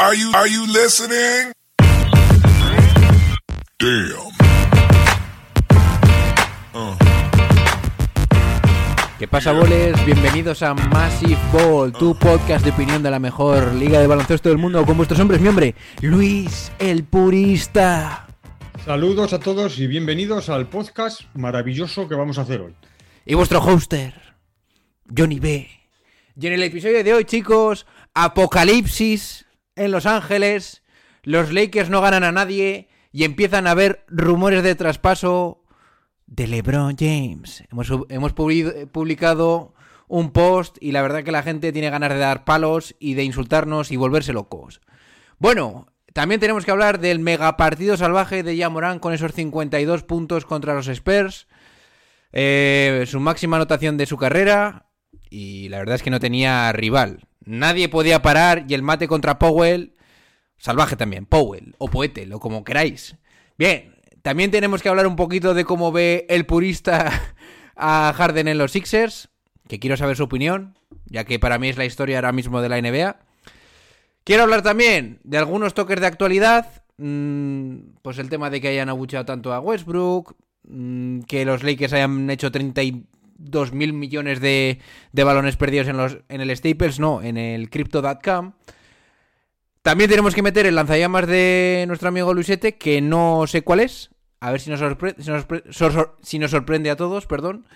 Are you, are you listening? Damn. ¿Qué pasa, boles? Bienvenidos a Massive Ball, tu podcast de opinión de la mejor liga de baloncesto del mundo con vuestros hombres, mi hombre, Luis el Purista. Saludos a todos y bienvenidos al podcast maravilloso que vamos a hacer hoy. Y vuestro hoster, Johnny B. Y en el episodio de hoy, chicos, apocalipsis en Los Ángeles, los Lakers no ganan a nadie y empiezan a haber rumores de traspaso de LeBron James. Hemos, hemos publi- publicado un post y la verdad que la gente tiene ganas de dar palos y de insultarnos y volverse locos. Bueno, también tenemos que hablar del megapartido salvaje de Yamorán con esos 52 puntos contra los Spurs. Eh, su máxima anotación de su carrera. Y la verdad es que no tenía rival. Nadie podía parar y el mate contra Powell, salvaje también, Powell o Poetel o como queráis. Bien, también tenemos que hablar un poquito de cómo ve el purista a Harden en los Sixers, que quiero saber su opinión, ya que para mí es la historia ahora mismo de la NBA. Quiero hablar también de algunos toques de actualidad, mm, pues el tema de que hayan abucheado tanto a Westbrook, mm, que los Lakers hayan hecho 30 y 2.000 millones de, de, balones perdidos en, los, en el Staples, no, en el Crypto.com. También tenemos que meter el lanzallamas de nuestro amigo Luisete, que no sé cuál es. A ver si nos, si nos, sorprende a todos, perdón.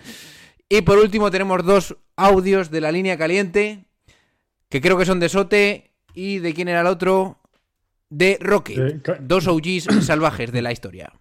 Y por último tenemos dos audios de la línea caliente, que creo que son de Sote y de quién era el otro, de Rocket. Dos OGs salvajes de la historia.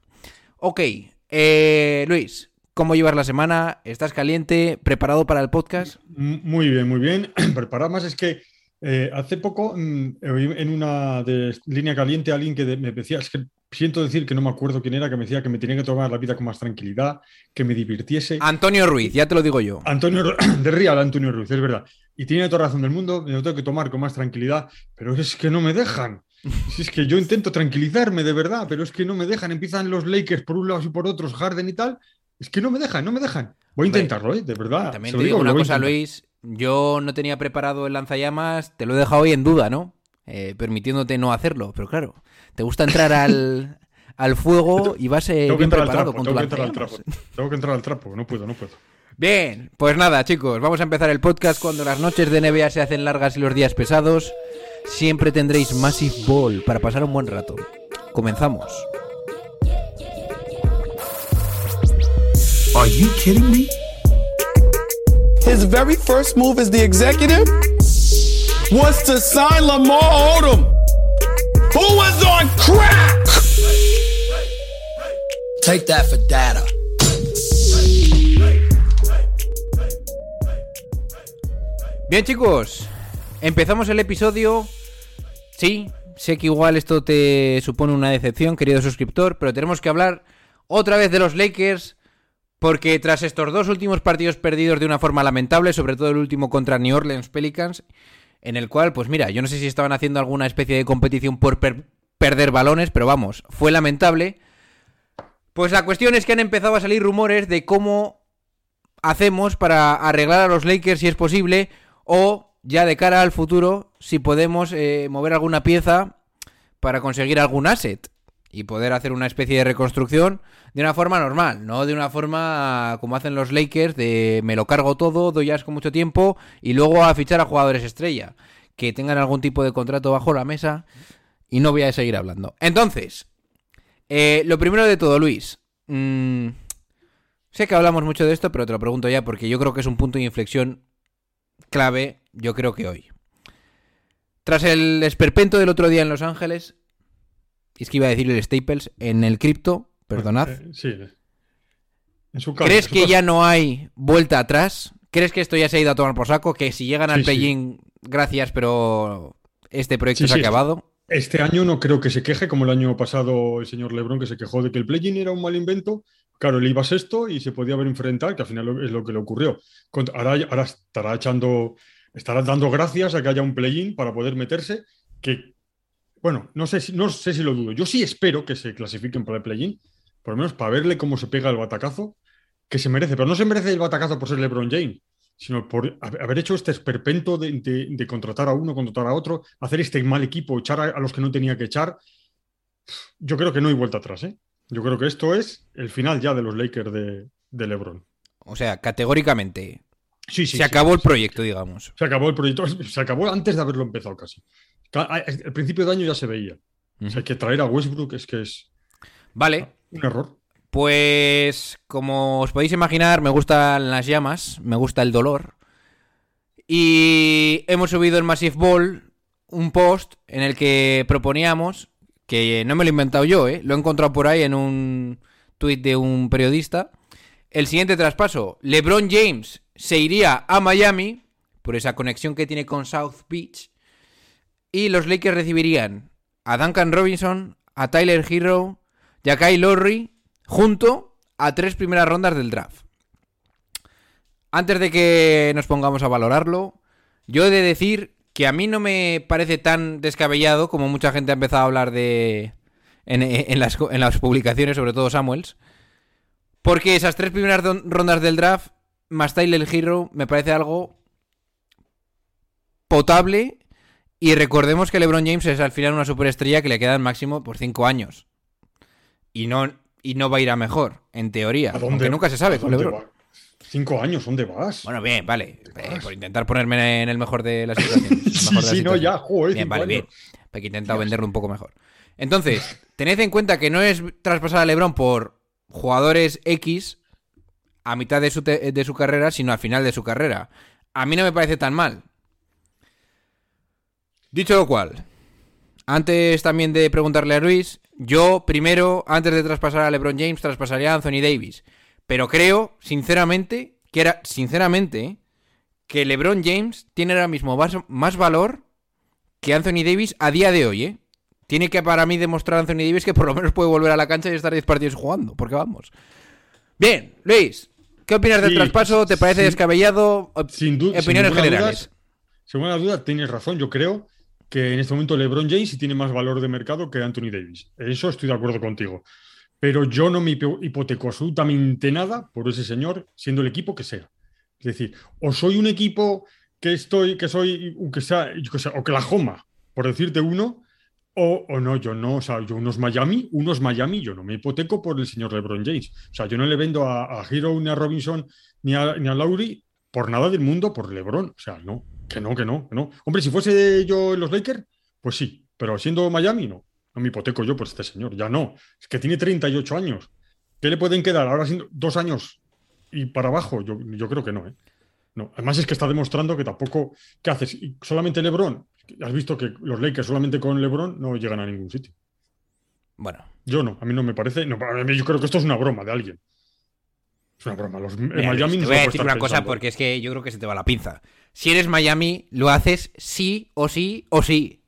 Ok, eh, Luis, ¿cómo llevas la semana? ¿Estás caliente? ¿Preparado para el podcast? Muy bien, muy bien. Preparado más es que eh, hace poco mm, en una de línea caliente alguien que de- me decía, es que siento decir que no me acuerdo quién era, que me decía que me tenía que tomar la vida con más tranquilidad, que me divirtiese. Antonio Ruiz, ya te lo digo yo. Antonio de Real, Antonio Ruiz, es verdad. Y tiene toda razón del mundo, me lo tengo que tomar con más tranquilidad, pero es que no me dejan. Si es que yo intento tranquilizarme de verdad, pero es que no me dejan. Empiezan los Lakers por un lado y por otros, Harden y tal. Es que no me dejan, no me dejan. Voy a intentarlo, ¿eh? De verdad. También Se te digo una cosa. Luis. Yo no tenía preparado el lanzallamas, te lo he dejado hoy en duda, ¿no? Eh, permitiéndote no hacerlo, pero claro, te gusta entrar al, al fuego y vas eh, bien al preparado trapo, con tu tengo que entrar al trapo. Tengo que entrar al trapo, no puedo, no puedo. Bien, pues nada, chicos, vamos a empezar el podcast cuando las noches de NBA se hacen largas y los días pesados. Siempre tendréis Massive Ball para pasar un buen rato. Comenzamos. Are you kidding me? His very first move as the executive was to sign Lamar Odom, who was on crack. Take that for data. Bien, chicos, empezamos el episodio. Sí, sé que igual esto te supone una decepción, querido suscriptor, pero tenemos que hablar otra vez de los Lakers. Porque tras estos dos últimos partidos perdidos de una forma lamentable, sobre todo el último contra New Orleans Pelicans, en el cual, pues mira, yo no sé si estaban haciendo alguna especie de competición por per- perder balones, pero vamos, fue lamentable. Pues la cuestión es que han empezado a salir rumores de cómo hacemos para arreglar a los Lakers si es posible, o ya de cara al futuro, si podemos eh, mover alguna pieza para conseguir algún asset y poder hacer una especie de reconstrucción de una forma normal, no de una forma como hacen los Lakers de me lo cargo todo, doy asco mucho tiempo y luego a fichar a jugadores estrella que tengan algún tipo de contrato bajo la mesa y no voy a seguir hablando. Entonces, eh, lo primero de todo, Luis. mm, sé que hablamos mucho de esto, pero te lo pregunto ya porque yo creo que es un punto de inflexión clave, yo creo que hoy. Tras el esperpento del otro día en Los Ángeles, es que iba a decir el Staples, en el cripto, perdonad. Eh, sí. En su casa, ¿Crees que ya no hay vuelta atrás? ¿Crees que esto ya se ha ido a tomar por saco? Que si llegan al Sí, sí. play-in, gracias, pero este proyecto Sí, se ha acabado. Este año no creo que se queje como el año pasado el señor Lebron, que se quejó de que el play-in era un mal invento. Claro, él iba sexto y se podía haber enfrentar, que al final es lo que le ocurrió. Ahora, ahora estará echando, estará dando gracias a que haya un play-in para poder meterse, que, bueno, no sé, si, no sé si lo dudo. Yo sí espero que se clasifiquen para el play-in, por lo menos para verle cómo se pega el batacazo, que se merece. Pero no se merece el batacazo por ser LeBron James, sino por hab- haber hecho este esperpento de, de- de contratar a uno, contratar a otro, hacer este mal equipo, echar a, a los que no tenía que echar. Yo creo que no hay vuelta atrás, ¿eh? Yo creo que esto es el final ya de los Lakers de, de LeBron. O sea, categóricamente. Sí, sí. se sí, acabó el proyecto, digamos. Se acabó el proyecto, se acabó antes de haberlo empezado casi. Ca- a- Al principio de año ya se veía. O sea, que traer a Westbrook es que es Vale. un error. Pues, como os podéis imaginar, me gustan las llamas, me gusta el dolor. Y hemos subido en Massive Ball un post en el que proponíamos, que no me lo he inventado yo, ¿eh? lo he encontrado por ahí en un tuit de un periodista. El siguiente traspaso, LeBron James se iría a Miami por esa conexión que tiene con South Beach. Y los Lakers recibirían a Duncan Robinson, a Tyler Hero y a Kyle Lowry junto a tres primeras rondas del draft. Antes de que nos pongamos a valorarlo, yo he de decir que a mí no me parece tan descabellado como mucha gente ha empezado a hablar de en, en las, en las publicaciones, sobre todo Samuels, porque esas tres primeras rondas del draft más Tyler Hero me parece algo potable y recordemos que LeBron James es al final una superestrella que le quedan máximo por cinco años. Y no, y no va a ir a mejor, en teoría. ¿A dónde? Aunque nunca se sabe ¿A con dónde LeBron. va? Cinco años, ¿dónde vas? Bueno, bien, vale. ¿Qué Eh, por intentar ponerme en el mejor de las situaciones. sí, sí, no, ya, joder, Bien, vale, años. bien. Porque he intentado venderlo un poco mejor. Entonces, tened en cuenta que no es traspasar a LeBron por jugadores X a mitad de su, de su carrera, sino al final de su carrera. A mí no me parece tan mal. Dicho lo cual, antes también de preguntarle a Luis, yo primero, antes de traspasar a LeBron James, traspasaría a Anthony Davis. Pero creo, sinceramente, que era, sinceramente, que LeBron James tiene ahora mismo más, más valor que Anthony Davis a día de hoy, ¿eh? Tiene que para mí demostrar Anthony Davis que por lo menos puede volver a la cancha y estar 10 partidos jugando, porque vamos. Bien, Luis, ¿qué opinas del Sí, traspaso? ¿Te parece sin- descabellado? Sin duda. Opiniones generales. Según la duda, tienes razón. Yo creo que en este momento LeBron James tiene más valor de mercado que Anthony Davis. Eso estoy de acuerdo contigo. Pero yo no me hipo- hipoteco absolutamente nada por ese señor, siendo el equipo que sea. Es decir, o soy un equipo que estoy, que soy, que sea, que sé, Oklahoma, por decirte uno, o, o no, yo no, o sea, yo unos Miami, unos Miami, yo no me hipoteco por el señor LeBron James. O sea, yo no le vendo a, a Hero, ni a Robinson, ni a, ni a Lowry por nada del mundo por LeBron. O sea, no, que no, que no, que no. Hombre, si fuese yo en los Lakers, pues sí, pero siendo Miami, no. No me hipoteco yo por este señor, ya no. Es que tiene 38 años. ¿Qué le pueden quedar ahora siendo dos años y para abajo? Yo, yo creo que no, ¿eh? No. Además es que está demostrando que tampoco. ¿Qué haces? ¿Y ¿Solamente LeBron? Has visto que los Lakers solamente con LeBron no llegan a ningún sitio. Bueno, Yo no, a mí no me parece. No, mí yo creo que esto es una broma de alguien. Es una broma. Los, Mira, Miami te no se voy a decir una cosa porque es que yo creo que se te va la pinza. Si eres Miami, lo haces sí o sí o sí.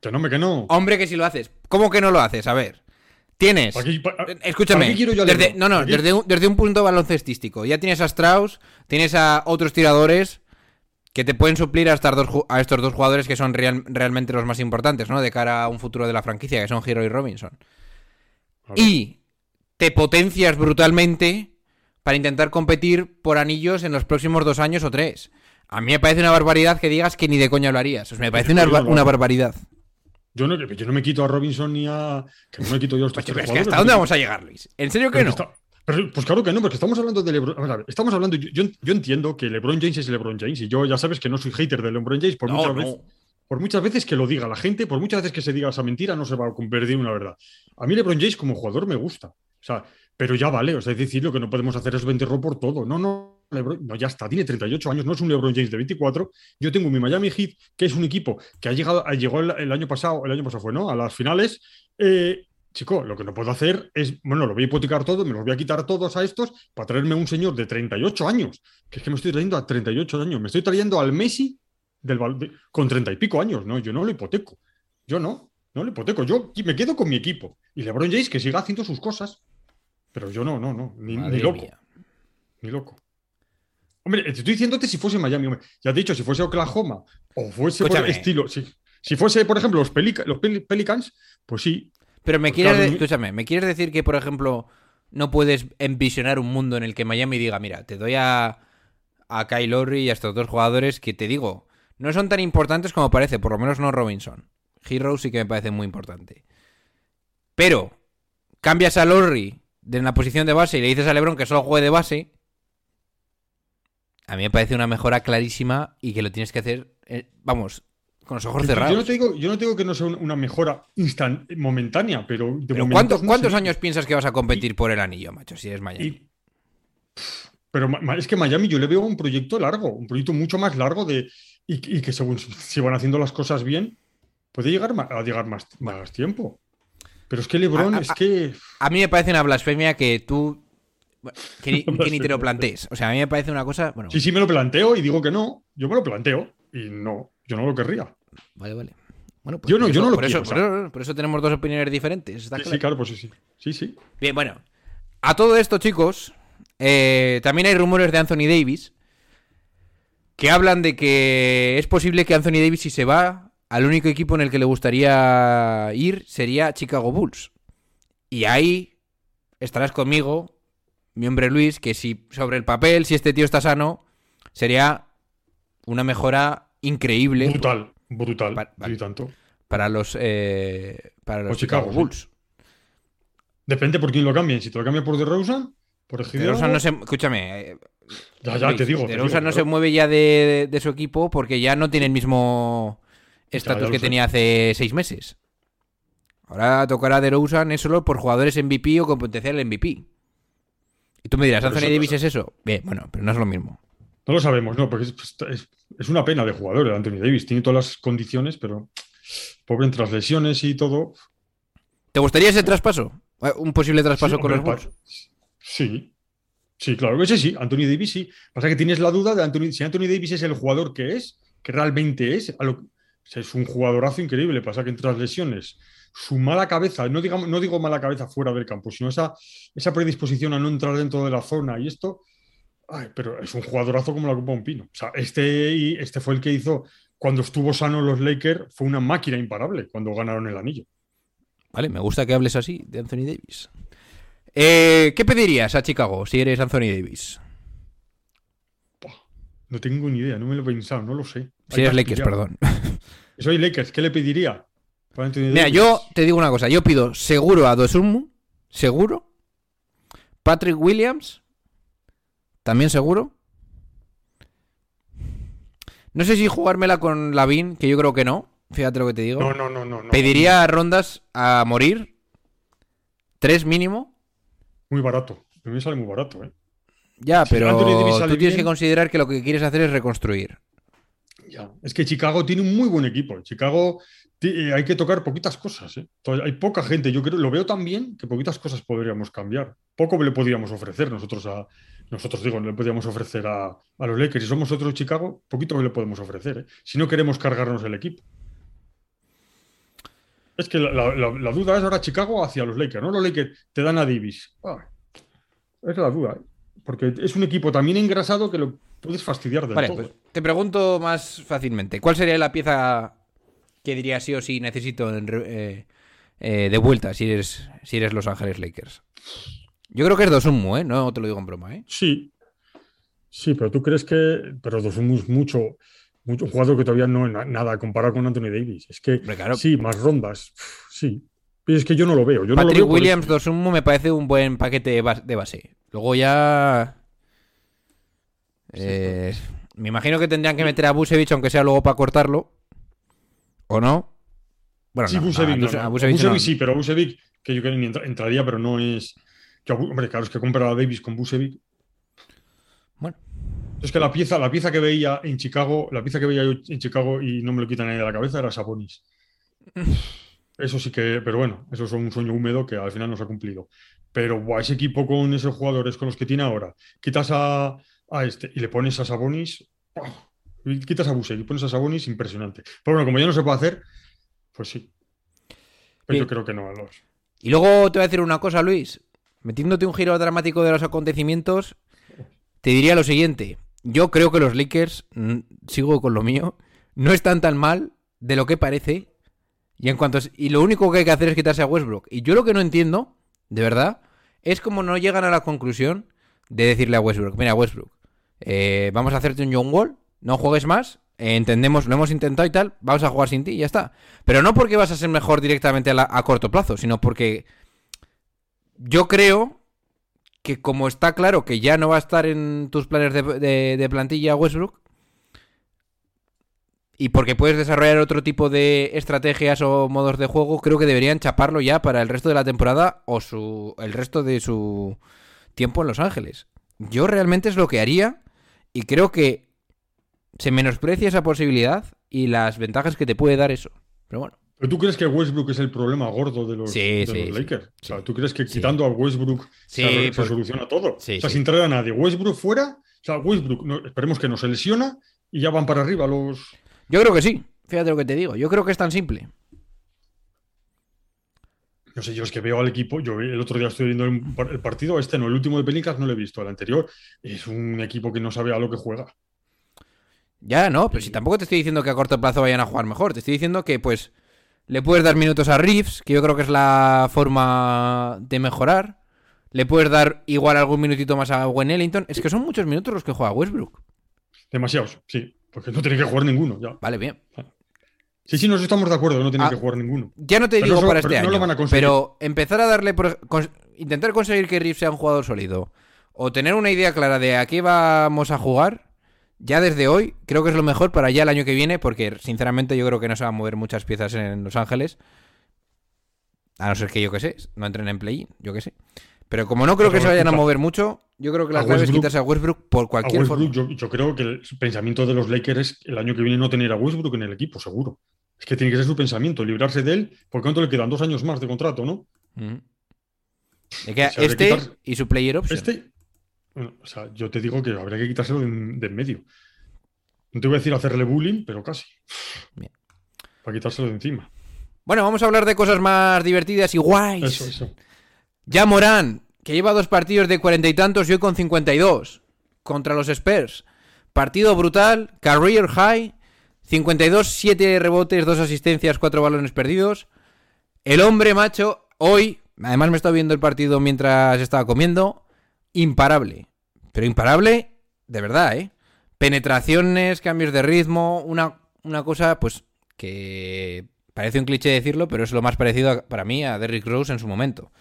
Que no, que no. Hombre, que si lo haces. ¿Cómo que no lo haces? A ver. Tienes. ¿Para qué- pa- Eh, Escúchame, ¿para qué quiero yo a desde, no, no, desde un, desde un punto baloncestístico. Ya tienes a Strauss, tienes a otros tiradores que te pueden suplir a, estas dos a estos dos jugadores que son real- realmente los más importantes, ¿no? De cara a un futuro de la franquicia, que son Hero y Robinson. Y te potencias brutalmente para intentar competir por anillos en los próximos dos años o tres. A mí me parece una barbaridad que digas que ni de coña lo harías. O sea, me parece una, no barbaridad. Yo no, yo no me quito a Robinson ni a. Que no me quito yo a estos Pues, tres pero es que jugadores, ¿hasta dónde vamos a llegar, Luis? ¿En serio que no? que está- pero, pues claro que no, porque estamos hablando de LeBron. a ver, estamos hablando. Yo, yo- yo entiendo que LeBron James es LeBron James y yo ya sabes que no soy hater de LeBron James por, No, muchas, no. Veces, por muchas veces que lo diga la gente, por muchas veces que se diga esa mentira, no se va a convertir en una verdad. A mí LeBron James como jugador me gusta. O sea, pero ya vale. O sea, es decir, lo que no podemos hacer es venderlo por todo. No, no. LeBron- no, ya está, tiene 38 años, no es un LeBron James de 24. Yo tengo mi Miami Heat, que es un equipo que ha llegado, llegó el, el año pasado, el año pasado fue, ¿no? A las finales. Eh, chico, lo que no puedo hacer es, bueno, lo voy a hipotecar todo, me los voy a quitar todos a estos para traerme un señor de 38 años, que es que me estoy trayendo a 38 años, me estoy trayendo al Messi del, de- con 30 y pico años, ¿no? Yo no lo hipoteco, yo no, no lo hipoteco, yo me quedo con mi equipo y LeBron James que siga haciendo sus cosas, pero yo no, no, no, ni, loco, mía. ni loco. Hombre, te estoy diciéndote si fuese Miami, hombre. ya he dicho, si fuese Oklahoma o fuese por estilo, si, si fuese, por ejemplo, los, Pelica- los Pel- Pelicans, pues sí, Pero me Pues quieres, claro, escúchame, ¿me quieres decir que, por ejemplo, no puedes envisionar un mundo en el que Miami diga, mira, te doy a, a Kyle Lowry y a estos dos jugadores que te digo, no son tan importantes como parece, por lo menos no Robinson. Hero sí que me parece muy importante. Pero cambias a Lowry de la posición de base y le dices a LeBron que solo juegue de base. A mí me parece una mejora clarísima y que lo tienes que hacer, eh, vamos, con los ojos Yo cerrados. no, te digo, yo no te digo que no sea un- una mejora instan momentánea, pero de Pero ¿cuántos, no cuántos sé. años piensas que vas a competir por el anillo, macho, si eres Miami? Y- pero es que Miami yo le veo un proyecto largo, un proyecto mucho más largo de y, y que según si van haciendo las cosas bien, puede llegar a llegar más, más tiempo. Pero es que LeBron A- a- es que A mí me parece una blasfemia que tú. Bueno, Que ni, que ni te lo plantees. O sea, a mí me parece una cosa. Bueno, sí, sí me lo planteo y digo que no. Yo me lo planteo y no, yo no lo querría. vale, vale. Bueno, pues Yo no- yo eso- no lo por eso, quiero, por, eso, por eso tenemos dos opiniones diferentes. ¿está Sí, claro? sí, claro, pues sí, sí. Sí, sí. Bien, bueno. A todo esto, chicos, eh, también hay rumores de Anthony Davis que hablan de que es posible que Anthony Davis, si se va, al único equipo en el que le gustaría ir sería Chicago Bulls. Y ahí estarás conmigo, mi hombre Luis, que si sobre el papel, si este tío está sano, sería una mejora increíble Brutal, brutal. Y tanto. para los, eh, para los Por Chicago, sí. Bulls. Depende por quién lo cambien. Si te lo cambia por DeRozan, por. DeRozan no se, escúchame, eh, Ya, ya, te digo. te DeRozan digo, no se mueve ya de, de su equipo porque ya no tiene el mismo estatus que sé. tenía hace seis meses. Ahora tocará DeRozan es solo por jugadores MVP o con potencial MVP. Y tú me dirás, ¿Anthony Davis es eso? Bien, bueno, pero no es lo mismo. No lo sabemos, no, porque es, es- es una pena de jugador el Anthony Davis. Tiene todas las condiciones, pero pobre entre las lesiones y todo. ¿Te gustaría ese traspaso? Eh, ¿Un posible traspaso Sí, con los hombre, Bulls? pa- Sí. Sí, claro, ese sí, Anthony Davis sí. Pasa que tienes la duda de Anthony, si Anthony Davis es el jugador que es, que realmente es, a lo- es un jugadorazo increíble. Pasa que entre las lesiones, su mala cabeza, no, digamos, no digo mala cabeza fuera del campo, sino esa, esa predisposición a no entrar dentro de la zona y esto, ay, pero es un jugadorazo como la Copa de un Pino. O sea, este, este fue el que hizo, cuando estuvo sano los Lakers, fue una máquina imparable cuando ganaron el anillo. Vale, me gusta que hables así de Anthony Davis. Eh, ¿Qué pedirías a Chicago si eres Anthony Davis? No tengo ni idea, no me lo he pensado, no lo sé. Si Hay eres Lakers, perdón. Soy Lakers, ¿qué le pediría? Mira, yo te digo una cosa. Yo pido seguro a Dosunmu. Seguro. Patrick Williams. También seguro. No sé si jugármela con Lavin, que yo creo que no. Fíjate lo que te digo. No, no, no, no. no. Pediría rondas a morir. Tres mínimo. Muy barato. A mí me sale muy barato, ¿eh? Ya, pero tú tienes que considerar que lo que quieres hacer es reconstruir. Es que Chicago tiene un muy buen equipo. Chicago eh, hay que tocar poquitas cosas. ¿eh? Hay poca gente. Yo creo, lo veo tan bien que poquitas cosas podríamos cambiar. Poco le podríamos ofrecer nosotros a. Nosotros digo, no le podríamos ofrecer a, a los Lakers. Si somos otros Chicago, poquito le podemos ofrecer. ¿eh? Si no queremos cargarnos el equipo. Es que la, duda es ahora Chicago hacia los Lakers, ¿no? Los Lakers te dan a Davis. Ah, es la duda. Porque es un equipo también engrasado que lo puedes fastidiar del Vale, todo. pues te pregunto más fácilmente. ¿Cuál sería la pieza que diría sí o sí necesito en eh, eh, de vuelta si eres, si eres Los Ángeles Lakers? Yo creo que es Dosunmu, ¿eh? No te lo digo en broma, ¿eh? Sí, sí, pero tú crees que. Pero Dosunmu es mucho, mucho un jugador que todavía no es na- nada comparado con Anthony Davis. Es que claro. sí, más rondas. uf, Sí. Pero es que yo no lo veo. Yo no lo Patrick veo Williams, eso. Dosunmu me parece un buen paquete de de base. Luego ya... eh, me imagino que tendrían que meter a Busevich, aunque sea luego para cortarlo. ¿O no? Bueno, Sí, no, Vucevic a no, Buse- no. a Vucevic Vucevic no. sí, pero Vucevic, que yo creo que entraría, pero no es. que hombre, claro, es que comparar a Davis con Vucevic. Bueno. Es que la pieza, la pieza que veía en Chicago, la pieza que veía yo en Chicago y no me lo quitan nadie de la cabeza era Sabonis. Eso sí que, pero bueno, eso es un sueño húmedo que al final no se ha cumplido. Pero buah, ese equipo con esos jugadores con los que tiene ahora, quitas a, a este y le pones a Sabonis, ¡oh! y quitas a Busek y pones a Sabonis, impresionante. Pero bueno, como ya no se puede hacer, pues sí. Pero Bien. yo creo que no, a los. Y luego te voy a decir una cosa, Luis. Metiéndote un giro dramático de los acontecimientos, te diría lo siguiente. Yo creo que los Lakers, mm, sigo con lo mío, no están tan mal de lo que parece. Y en cuanto y lo único que hay que hacer es quitarse a Westbrook. Y yo lo que no entiendo, de verdad, es como no llegan a la conclusión de decirle a Westbrook, mira Westbrook, eh, vamos a hacerte un John Wall, no juegues más, eh, entendemos, lo hemos intentado y tal, vamos a jugar sin ti y ya está. Pero no porque vas a ser mejor directamente a, corto plazo, sino porque yo creo que como está claro que ya no va a estar en tus planes de, de- de plantilla Westbrook, y porque puedes desarrollar otro tipo de estrategias o modos de juego, creo que deberían chaparlo ya para el resto de la temporada o su, el resto de su tiempo en Los Ángeles. Yo realmente es lo que haría y creo que se menosprecia esa posibilidad y las ventajas que te puede dar eso. Pero bueno, ¿Pero tú crees que Westbrook es el problema gordo de los, Sí, de sí, los sí. Lakers? O sea. ¿tú crees que quitando a Westbrook se, se pues- soluciona todo? O sea, sin traer a nadie. Westbrook fuera, o sea, Westbrook, no- esperemos que no se lesiona y ya van para arriba los... yo creo que sí. Fíjate lo que te digo. Yo creo que es tan simple. No sé, yo es que veo al equipo, yo el otro día estoy viendo el, par- el partido, este no, el último de Pelicans no lo he visto, el anterior es un equipo que no sabe a lo que juega. Ya, no, pero si tampoco te estoy diciendo que a corto plazo vayan a jugar mejor. Te estoy diciendo que, pues, le puedes dar minutos a Reeves, que yo creo que es la forma de mejorar. Le puedes dar igual algún minutito más a Gwen Ellington. Es que son muchos minutos los que juega Westbrook. Demasiados, sí, porque no tiene que jugar ninguno ya. Vale, bien. Sí, sí, nos estamos de acuerdo, no tiene Ah, que jugar ninguno. Ya no te Pero digo eso- para este no año. lo van a conseguir. pero empezar a darle. por- cons- intentar conseguir que Reeves sea un jugador sólido. O tener una idea clara de a qué vamos a jugar. Ya desde hoy, creo que es lo mejor para ya el año que viene. Porque sinceramente yo creo que no se van a mover muchas piezas en Los Ángeles. A no ser que yo que sé, no entren en play-in, yo que sé. Pero como no creo que se vayan a mover mucho, yo creo que la clave es quitarse a Westbrook por cualquier Westbrook, forma. yo, yo creo que el pensamiento de los Lakers es el año que viene no tener a Westbrook en el equipo, seguro. Es que tiene que ser su pensamiento, librarse de él, porque cuánto le quedan dos años más de contrato, ¿no? Ujú. Le queda O sea, de este quitar- y su player option. Este, bueno, o sea, yo te digo que habría que quitárselo de, en de en medio. No te voy a decir hacerle bullying, pero casi. Bien. Para quitárselo de encima. Bueno, vamos a hablar de cosas más divertidas y guays. Eso, eso. Ya Morán, que lleva dos partidos de cuarenta y tantos y hoy con 52 contra los Spurs. Partido brutal, career high, 52, 7 rebotes, 2 asistencias, 4 balones perdidos. El hombre macho, hoy, además me he estado viendo el partido mientras estaba comiendo, imparable. Pero imparable, de verdad, ¿eh? Penetraciones, cambios de ritmo, una, una cosa, pues, que parece un cliché decirlo, pero es lo más parecido para mí a Derrick Rose en su momento.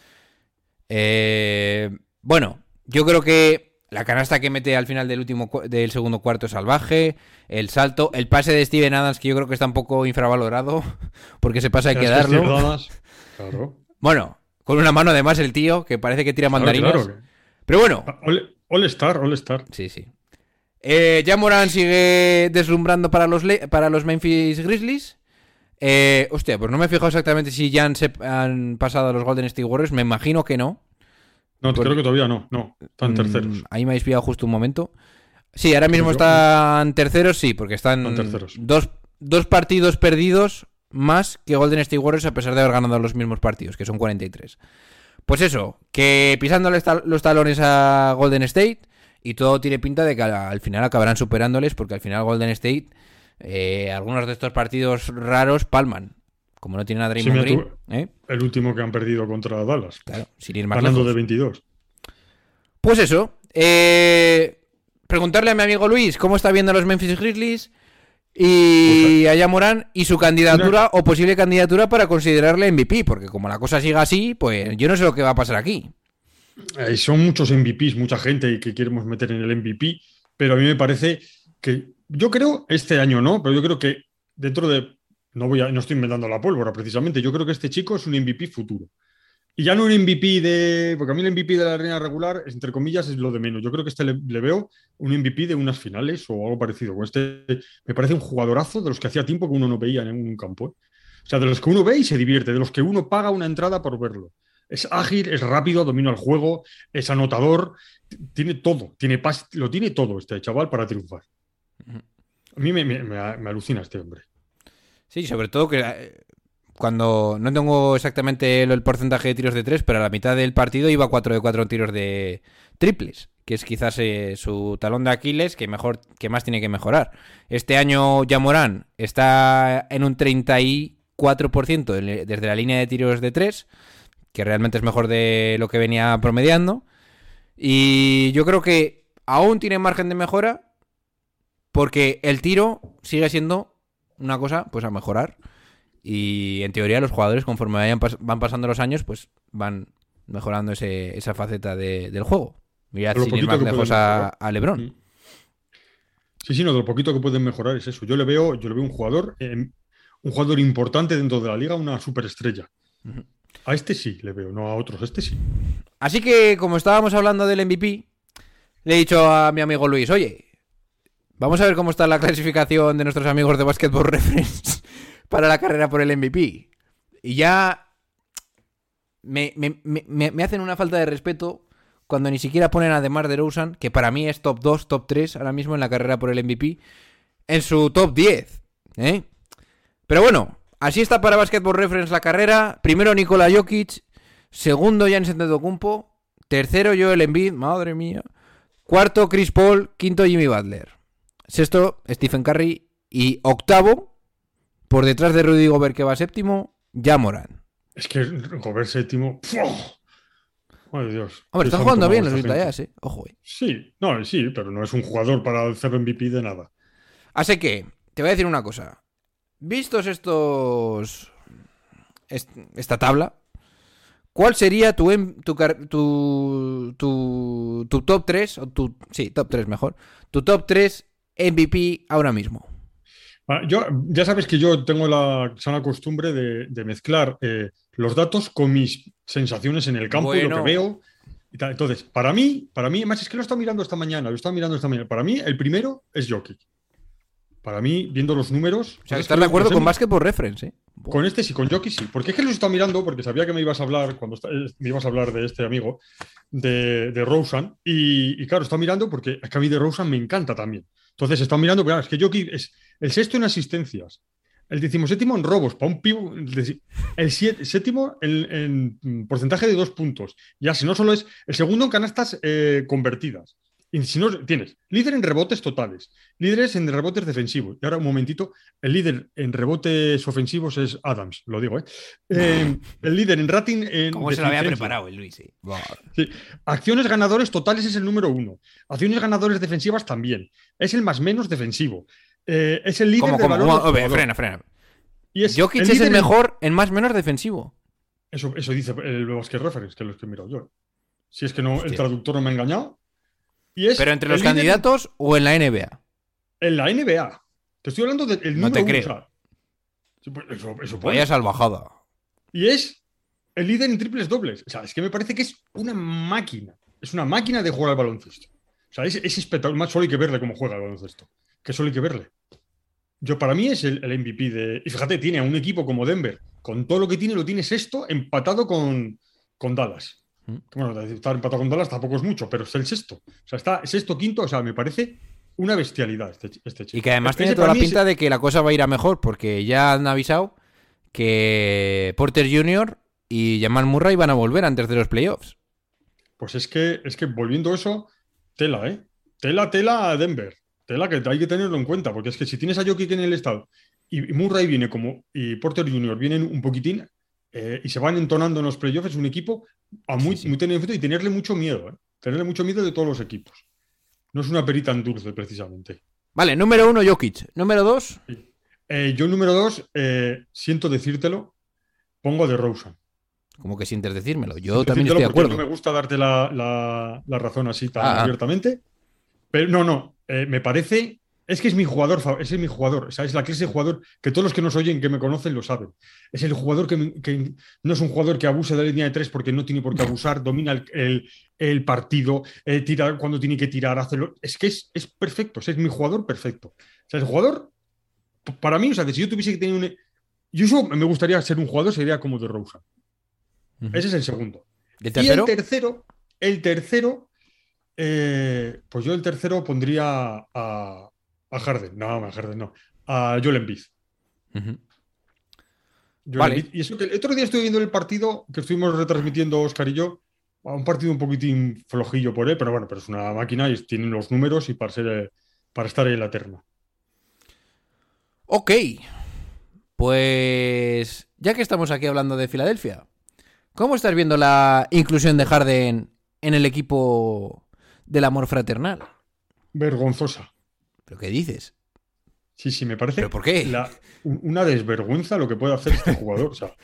Eh, bueno, yo creo que la canasta que mete al final del último cu- del segundo cuarto es salvaje, el salto, el pase de Steven Adams que yo creo que está un poco infravalorado porque se pasa hay que Es que Steve darlo. Adams, Claro. Bueno, con una mano además el tío que parece que tira mandarinas. claro. Pero bueno, All, All Star, All Star. sí, sí. Eh, ya Morán sigue deslumbrando para los, Le- para los Memphis Grizzlies. Eh, hostia, pues no me he fijado exactamente si ya han, se- han pasado a los Golden State Warriors. Me imagino que no. No, Pues- creo que todavía no. No, están Mm, terceros. Ahí me habéis pillado justo un momento. Sí, ahora mismo están terceros, sí, porque están Están terceros. Dos, dos partidos perdidos más que Golden State Warriors a pesar de haber ganado los mismos partidos, que son 43. Pues eso, que pisándole los talones a Golden State y todo tiene pinta de que al, al final acabarán superándoles porque al final Golden State, eh, algunos de estos partidos raros palman. Como no tienen a Draymond Green, tú. ¿eh? El último que han perdido contra Dallas. claro, sin ir más Ganando lejos. de 22. Pues eso. eh, preguntarle a mi amigo Luis cómo está viendo a los Memphis Grizzlies y a Morán y su candidatura o posible candidatura para considerarle MVP. Porque como la cosa siga así, pues yo no sé lo que va a pasar aquí. Eh, son muchos MVPs, mucha gente que queremos meter en el MVP, pero a mí me parece que yo creo, este año no, pero yo creo que dentro de, no voy a, no estoy inventando la pólvora precisamente, yo creo que este chico es un MVP futuro. Y ya no un MVP de, porque a mí el MVP de la arena regular, entre comillas, es lo de menos. Yo creo que este le, le veo un MVP de unas finales o algo parecido. Este me parece un jugadorazo de los que hacía tiempo que uno no veía en un campo. ¿eh? O sea, de los que uno ve y se divierte, de los que uno paga una entrada por verlo. Es ágil, es rápido, domina el juego, es anotador, tiene todo, tiene pas- lo tiene todo este chaval para triunfar. A mí me, me- me- me alucina este hombre. Sí, sobre todo que eh, cuando no tengo exactamente el, porcentaje de tiros de tres, pero a la mitad del partido iba 4 de 4 en tiros de triples, que es quizás eh, su talón de Aquiles que mejor que más tiene que mejorar. Este año Morán está en un 34% en- desde la línea de tiros de tres, que realmente es mejor de lo que venía promediando. Y yo creo que aún tiene margen de mejora porque el tiro sigue siendo una cosa pues a mejorar y en teoría los jugadores conforme vayan pas- van pasando los años pues van mejorando ese- esa faceta de- del juego. Mirad sin ir más lejos a, LeBron. Mm. Sí, sí, no, de lo poquito que pueden mejorar es eso. Yo le veo, yo le veo un jugador, eh, un jugador importante dentro de la liga, una superestrella. A este sí le veo, no a otros. A este sí. Así que, como estábamos hablando del MVP, le he dicho a mi amigo Luis, oye, vamos a ver cómo está la clasificación de nuestros amigos de Basketball Reference para la carrera por el MVP. Y ya me, hacen una falta de respeto cuando ni siquiera ponen a DeMar DeRozan, que para mí es top 2, top 3 ahora mismo en la carrera por el MVP, en su top 10. ¿eh? Pero bueno, así está para Basketball Reference la carrera. Primero Nikola Jokic, segundo Giannis Antetokounmpo, tercero Joel Embiid, madre mía. Cuarto Chris Paul, quinto Jimmy Butler. Sexto Stephen Curry y octavo por detrás de Rudy Gobert que va séptimo, ya Moran. Es que Gobert séptimo. ¡fua! Madre Dios. Hombre, están jugando bien los Utah eh. Ojo, eh. Sí, no, sí, pero no es un jugador para hacer MVP de nada. Así que, te voy a decir una cosa. Vistos estos. est- esta tabla, ¿cuál sería tu, em- tu, tu, tu top 3? O tu, sí, top 3 mejor. Tu top 3 MVP ahora mismo. Ah, Yo, ya sabes que yo tengo la sana costumbre de, de mezclar eh, los datos con mis sensaciones en el campo y lo que veo. y tal. Entonces, para mí, para mí, además es que lo he estado mirando esta mañana, lo he estado mirando esta mañana. Para mí, el primero es Jokic. Para mí, viendo los números. O sea, que es que estás de acuerdo con he- Basketball Reference, ¿eh? Con este sí, con Jokic sí. Porque es que los he estado mirando, porque sabía que me ibas a hablar, cuando eh, me ibas a hablar de este amigo, de, de Rosen. Y, y claro, he estado mirando porque es que a mí de Rosen me encanta también. Entonces estado mirando, claro, es que Jokic es el sexto en asistencias, el decimoséptimo en robos, para un pivo, el séptimo en, en, mm, porcentaje de dos puntos. Ya, si no solo es el segundo en canastas eh, convertidas. Y si no, tienes líder en rebotes totales, líderes en rebotes defensivos. Y ahora, un momentito, el líder en rebotes ofensivos es Adams, lo digo, ¿eh? Eh, el líder en rating en. ¿Cómo se lo había preparado el Luis? eh? Sí. Acciones ganadores totales es el número uno. Acciones ganadores defensivas también. Es el más menos defensivo. Eh, es el líder ¿Cómo, de cómo? valor frena, frena. Y es Jokic es líder el mejor en más menos defensivo. Eso, eso dice el Basket Reference, que es lo que he mirado yo. Si es que no, el traductor no me ha engañado. Y es Pero entre los líder candidatos o en la NBA. En la NBA. Te estoy hablando del No número te uno, creo. o sea, eso. Vaya salvajada. Y es el líder en triples dobles. O sea, es que me parece que es una máquina. Es una máquina de jugar al baloncesto. O sea, es, es espectacular. Más solo hay que verle cómo juega al baloncesto. Que solo hay que verle. Yo, para mí, es el, el MVP de. Y fíjate, tiene a un equipo como Denver, con todo lo que tiene, lo tiene sexto, empatado con, con Dallas. Mm. Bueno, estar empatado con Dallas tampoco es mucho, pero es el sexto. O sea, está sexto, quinto. O sea, me parece una bestialidad este, este chico. Y que además Ese tiene toda la es- pinta de que la cosa va a ir a mejor, porque ya han avisado que Porter Jr. y Jamal Murray van a volver antes de los playoffs. Pues es que, es que volviendo a eso, tela, ¿eh? Tela, tela a Denver. Tela que hay que tenerlo en cuenta, porque es que si tienes a Jokic en el estado y Murray viene como y Porter Jr. vienen un poquitín eh, y se van entonando en los playoffs, es un equipo a muy, Sí, sí. muy y tenerle mucho miedo, ¿eh? Tenerle mucho miedo de todos los equipos. No es una perita en dulce, precisamente. Vale, número uno, Jokic. Número dos, Eh, yo, número dos, eh, siento decírtelo, pongo de Rosen. como que sientes decírmelo. Yo también estoy de acuerdo. No me gusta darte la, la- la razón así tan Ah, ah. abiertamente. Pero no, no. me parece. Es que es mi jugador, ese es mi jugador. O sea, es la clase de jugador que todos los que nos oyen, que me conocen, lo saben. Es el jugador que, me- que no es un jugador que abuse de la línea de tres porque no tiene por qué abusar, domina el, el- el partido, eh, tira cuando tiene que tirar, hacerlo. Es que es, es perfecto, es mi jugador perfecto. O sea, el jugador, para mí, o sea, si yo tuviese que tener un. Yo eso me gustaría ser un jugador, sería como de Rosa. Ese es el segundo. ¿Y el tercero? Y el tercero, el tercero, eh, pues yo el tercero pondría a, a Harden. No, a Harden no. A Joel Embiid. Ujú. Joel Vale. Embiid. Y eso que el otro día estuve viendo el partido que estuvimos retransmitiendo Oscar y yo. Un partido un poquitín flojillo por él, pero bueno, pero es una máquina y tienen los números y para, ser, para estar en la terna. Ok. Pues ya que estamos aquí hablando de Filadelfia, ¿cómo estás viendo la inclusión de Harden en el equipo del amor fraternal? vergonzosa. ¿Pero qué dices? Sí, sí, me parece ¿Pero por qué? la- un- una desvergüenza lo que puede hacer este jugador. O sea, o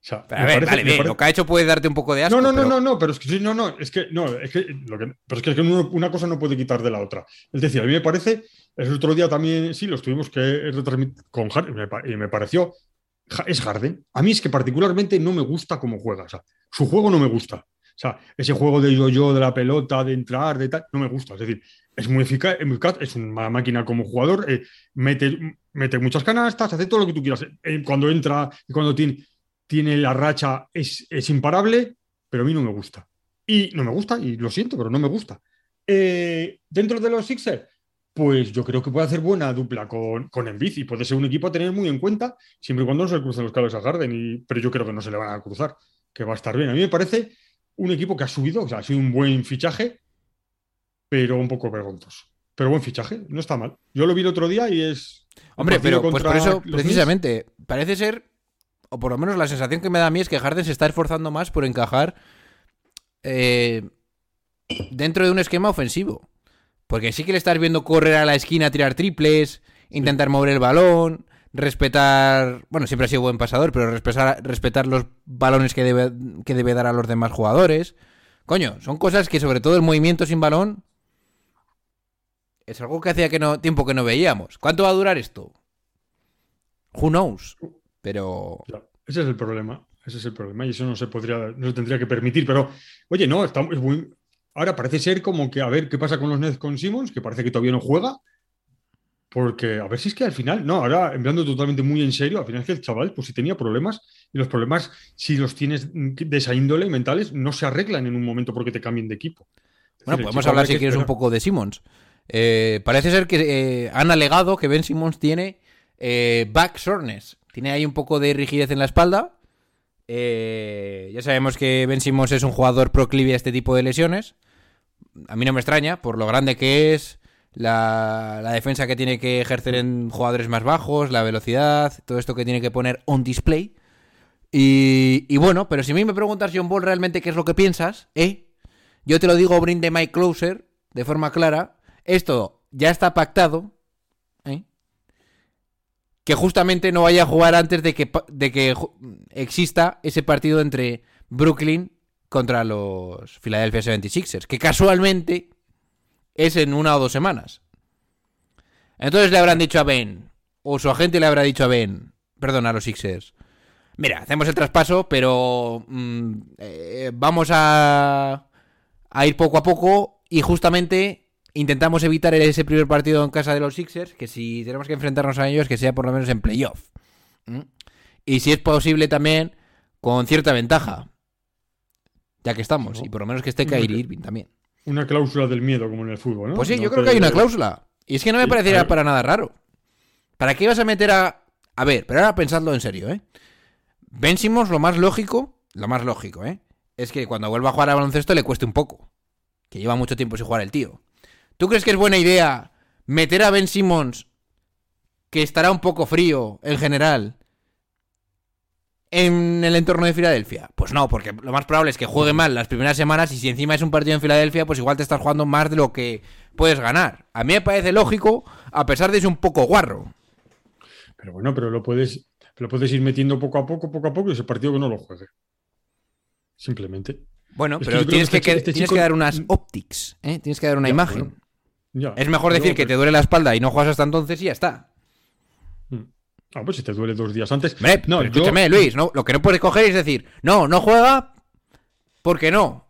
sea, Pero, me a ver, parece- vale, me bien, parece- lo que ha hecho puede darte un poco de asco. No, no, no, pero- no, no, pero es que sí, no, no, es que no, es que lo que, pero es que, es que uno- una cosa no puede quitar de la otra. Es decir, a mí me parece, el otro día también sí, los tuvimos que retransmitir con Harden, y me pareció, es Harden. A mí es que particularmente no me gusta cómo juega, o sea, su juego no me gusta. O sea, ese juego de yo-yo, de la pelota, de entrar, de tal, no me gusta. Es decir, es muy eficaz, es, una máquina como jugador, eh, mete, mete muchas canastas, hace todo lo que tú quieras. Eh, cuando entra y cuando tiene, tiene la racha es, es imparable, pero a mí no me gusta. Y no me gusta, y lo siento, pero no me gusta. Eh, dentro de los Sixers, pues yo creo que puede hacer buena dupla con, con Embiid y puede ser un equipo a tener muy en cuenta, siempre y cuando no se le crucen los cables a Harden, y, pero yo creo que no se le van a cruzar, que va a estar bien. A mí me parece un equipo que ha subido, o sea, ha sido un buen fichaje, pero un poco vergonzoso. Pero buen fichaje, no está mal. Yo lo vi el otro día y es. Hombre, pero pues por eso, precisamente, parece ser, o por lo menos la sensación que me da a mí es que Harden se está esforzando más por encajar eh, dentro de un esquema ofensivo. Porque sí que le estás viendo correr a la esquina, tirar triples, intentar mover el balón, respetar. Bueno, siempre ha sido buen pasador, pero respetar, respetar los balones que debe, que debe dar a los demás jugadores. Coño, son cosas que, sobre todo el movimiento sin balón, es algo que hacía que no, tiempo que no veíamos. ¿Cuánto va a durar esto? Who knows? Pero. Ese es el problema. Ese es el problema. Y eso no se podría, no se tendría que permitir. Pero, oye, no, está, es muy. Ahora parece ser como que a ver qué pasa con los Nets con Simmons, que parece que todavía no juega. Porque a ver si es que al final, no, ahora hablando totalmente muy en serio, al final es que el chaval, pues si tenía problemas, y los problemas, si los tienes de esa índole mentales, no se arreglan en un momento porque te cambien de equipo. Es Bueno, decir, podemos hablar si quieres un poco de Simmons. Eh, parece ser que eh, han alegado que Ben Simmons tiene eh, back soreness. Tiene ahí un poco de rigidez en la espalda. Ya sabemos que Ben Simmons es un jugador proclive a este tipo de lesiones. A mí no me extraña, por lo grande que es, la, la defensa que tiene que ejercer en jugadores más bajos, la velocidad, todo esto que tiene que poner on display. Y, y bueno, pero si a mí me preguntas, John Ball, realmente qué es lo que piensas, ¿eh? Yo te lo digo, bring the mic closer, de forma clara. Esto ya está pactado. ¿eh? Que justamente no vaya a jugar antes de que, de que exista ese partido entre Brooklyn contra los Philadelphia 76ers. Que casualmente es en una o dos semanas. Entonces le habrán dicho a Ben, o su agente le habrá dicho a Ben, perdón, a los Sixers. Mira, hacemos el traspaso, pero mm, eh, vamos a, a ir poco a poco y justamente intentamos evitar ese primer partido en casa de los Sixers, que si tenemos que enfrentarnos a ellos, que sea por lo menos en playoff. ¿Mm? Y si es posible también con cierta ventaja, ya que estamos, y por lo menos que esté Kyrie Irving también. Una cláusula del miedo, como en el fútbol, ¿no? Pues sí, No yo creo que hay una cláusula. Y es que no me Sí, parecería para nada raro. ¿Para qué vas a meter a... A ver, pero ahora pensadlo en serio, ¿eh? Ben Simmons, lo más lógico, lo más lógico, ¿eh? Es que cuando vuelva a jugar a baloncesto le cueste un poco. Que lleva mucho tiempo sin jugar el tío. ¿Tú crees que es buena idea meter a Ben Simmons, que estará un poco frío en general, en el entorno de Filadelfia? Pues no, porque lo más probable es que juegue mal las primeras semanas y si encima es un partido en Filadelfia, pues igual te estás jugando más de lo que puedes ganar. A mí me parece lógico, a pesar de ser un poco guarro. Pero bueno, pero lo puedes, lo puedes ir metiendo poco a poco, poco a poco, y ese partido que no lo juegue. Simplemente. Bueno, Es pero yo creo tienes que que, este tienes chico- que dar unas optics, ¿eh? Tienes que dar una Ya, imagen. bueno, Ya. Es mejor decir No, que te duele la espalda y no juegas hasta entonces y ya está. Ah, pues si te duele dos días antes. Hombre, no, pero yo- escúchame, Luis, no, lo que no puedes coger es decir, no, no juega porque no.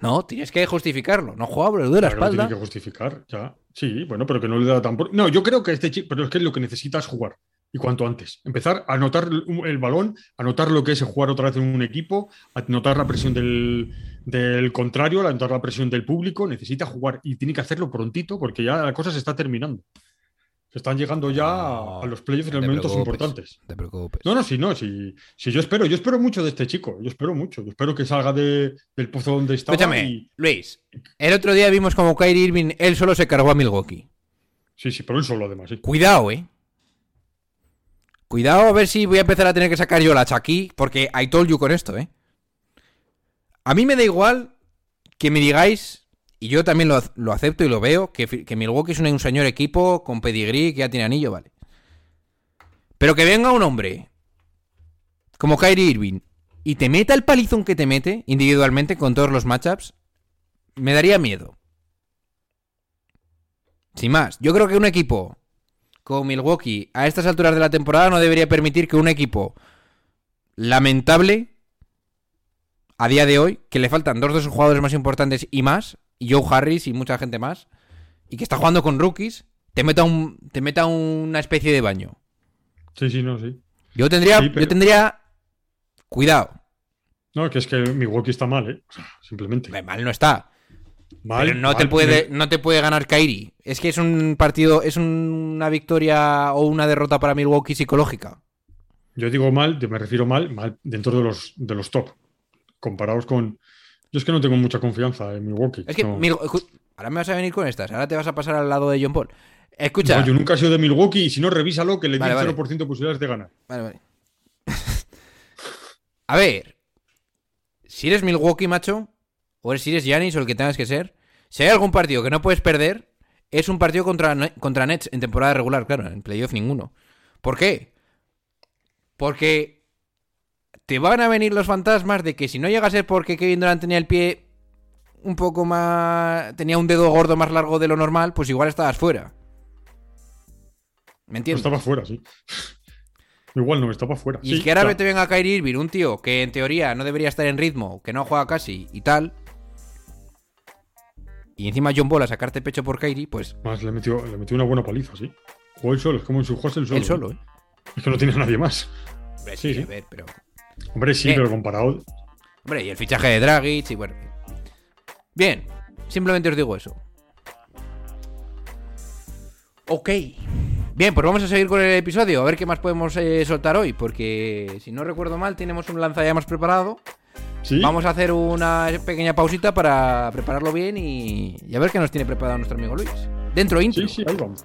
No, tienes que justificarlo. No juega porque le duele la Claro, espalda. tiene que justificar, ya. Sí, bueno, pero que no le da tan por... No, yo creo que este chico, pero es que lo que necesitas es jugar. Y cuanto antes. Empezar a notar el el balón, a notar lo que es jugar otra vez en un equipo, a notar la presión del, del contrario, a notar la presión del público. Necesita jugar y tiene que hacerlo prontito porque ya la cosa se está terminando. Se están llegando ya a- a los playoffs te momentos importantes. No te preocupes. No, no, sí, no, sí, sí, yo espero, yo espero mucho de este chico, yo espero mucho, yo espero que salga de- del pozo donde estaba Escúchame, y Luis. El otro día vimos como Kyrie Irving, él solo se cargó a Milwaukee. sí, sí, pero él solo además, sí. Cuidado, eh. Cuidado a ver si voy a empezar a tener que sacar yo la chaquí, porque I told you con esto, eh. A mí me da igual que me digáis, Y yo también lo, lo acepto y lo veo, que, que Milwaukee es un, un señor equipo con pedigrí que ya tiene anillo, vale. Pero que venga un hombre como Kyrie Irving y te meta el palizón que te mete individualmente con todos los matchups, me daría miedo. Sin más, yo creo que un equipo como Milwaukee a estas alturas de la temporada no debería permitir que un equipo lamentable a día de hoy, que le faltan dos de sus jugadores más importantes y más, y Joe Harris y mucha gente más, y que está jugando con rookies, te meta, un, te meta una especie de baño. Sí, sí, no, sí. Yo tendría, Sí, pero- yo tendría cuidado. No, que es que Milwaukee está mal, ¿eh? O sea, simplemente. Eh, Mal no está. Mal, pero no mal. te puede, no te puede ganar Kairi. Es que es un partido, es una victoria o una derrota para Milwaukee psicológica. Yo digo mal, me refiero mal, mal dentro de los, de los top. Comparados con. Yo es que no tengo mucha confianza en Milwaukee. Es que no. Mil- escu- ahora me vas a venir con estas. Ahora te vas a pasar al lado de John Paul. Escucha. No, yo nunca he sido de Milwaukee y si no, revísalo que le di Vale, el vale. 0% de posibilidades de ganar. Vale, vale. a ver. Si eres Milwaukee, macho, o si eres Giannis o el que tengas que ser, si hay algún partido que no puedes perder, es un partido contra, contra Nets en temporada regular, claro, en playoff ninguno. ¿Por qué? Porque te van a venir los fantasmas de que si no llega a ser porque Kevin Durant tenía el pie un poco más... tenía un dedo gordo más largo de lo normal, pues igual estabas fuera. ¿Me No entiendes? estaba fuera, sí. Igual no, estaba fuera. Y Sí, que ahora claro. te venga Kyrie Irving, un tío que en teoría no debería estar en ritmo, que no juega casi y tal. Y encima John Ball a sacarte pecho por Kyrie, pues Más le metió, le metió una buena paliza, sí. Jugó él solo, es como en su hostel solo. él solo, ¿eh? Es que no tiene nadie más. Hombre, Sí, sí. a ver, pero... Hombre, sí, Bien. pero comparado. Hombre, y el fichaje de Dragic y bueno... Bien, simplemente os digo eso. Ok. Bien, pues vamos a seguir con el episodio, a ver qué más podemos eh, soltar hoy, porque si no recuerdo mal, tenemos un lanzallamas preparado. Sí. Vamos a hacer una pequeña pausita para prepararlo bien y, y a ver qué nos tiene preparado nuestro amigo Luis. Dentro intro. Sí, sí, ahí vamos.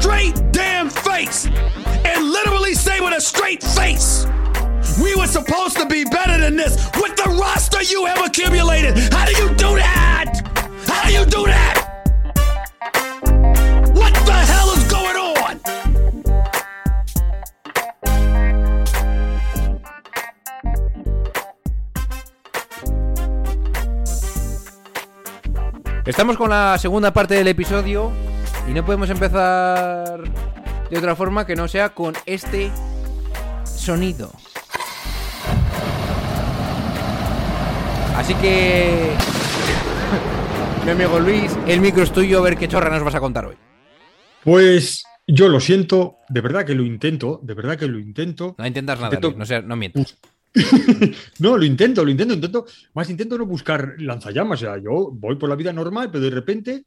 Straight damn face and literally say with a straight face, we were supposed to be better than this with the roster you have accumulated? How do you do that? How do you do that? What the hell is going on? Estamos con la segunda parte del episodio y no podemos empezar de otra forma que no sea con este sonido. Así que... Mi amigo Luis, el micro es tuyo, a ver qué chorra nos vas a contar hoy. Pues yo lo siento, de verdad que lo intento, de verdad que lo intento. No intentas nada, Intento- Luis, no, seas- no mientas. No, lo intento, lo intento, intento. Más intento no buscar lanzallamas. O sea, yo voy por la vida normal, pero de repente,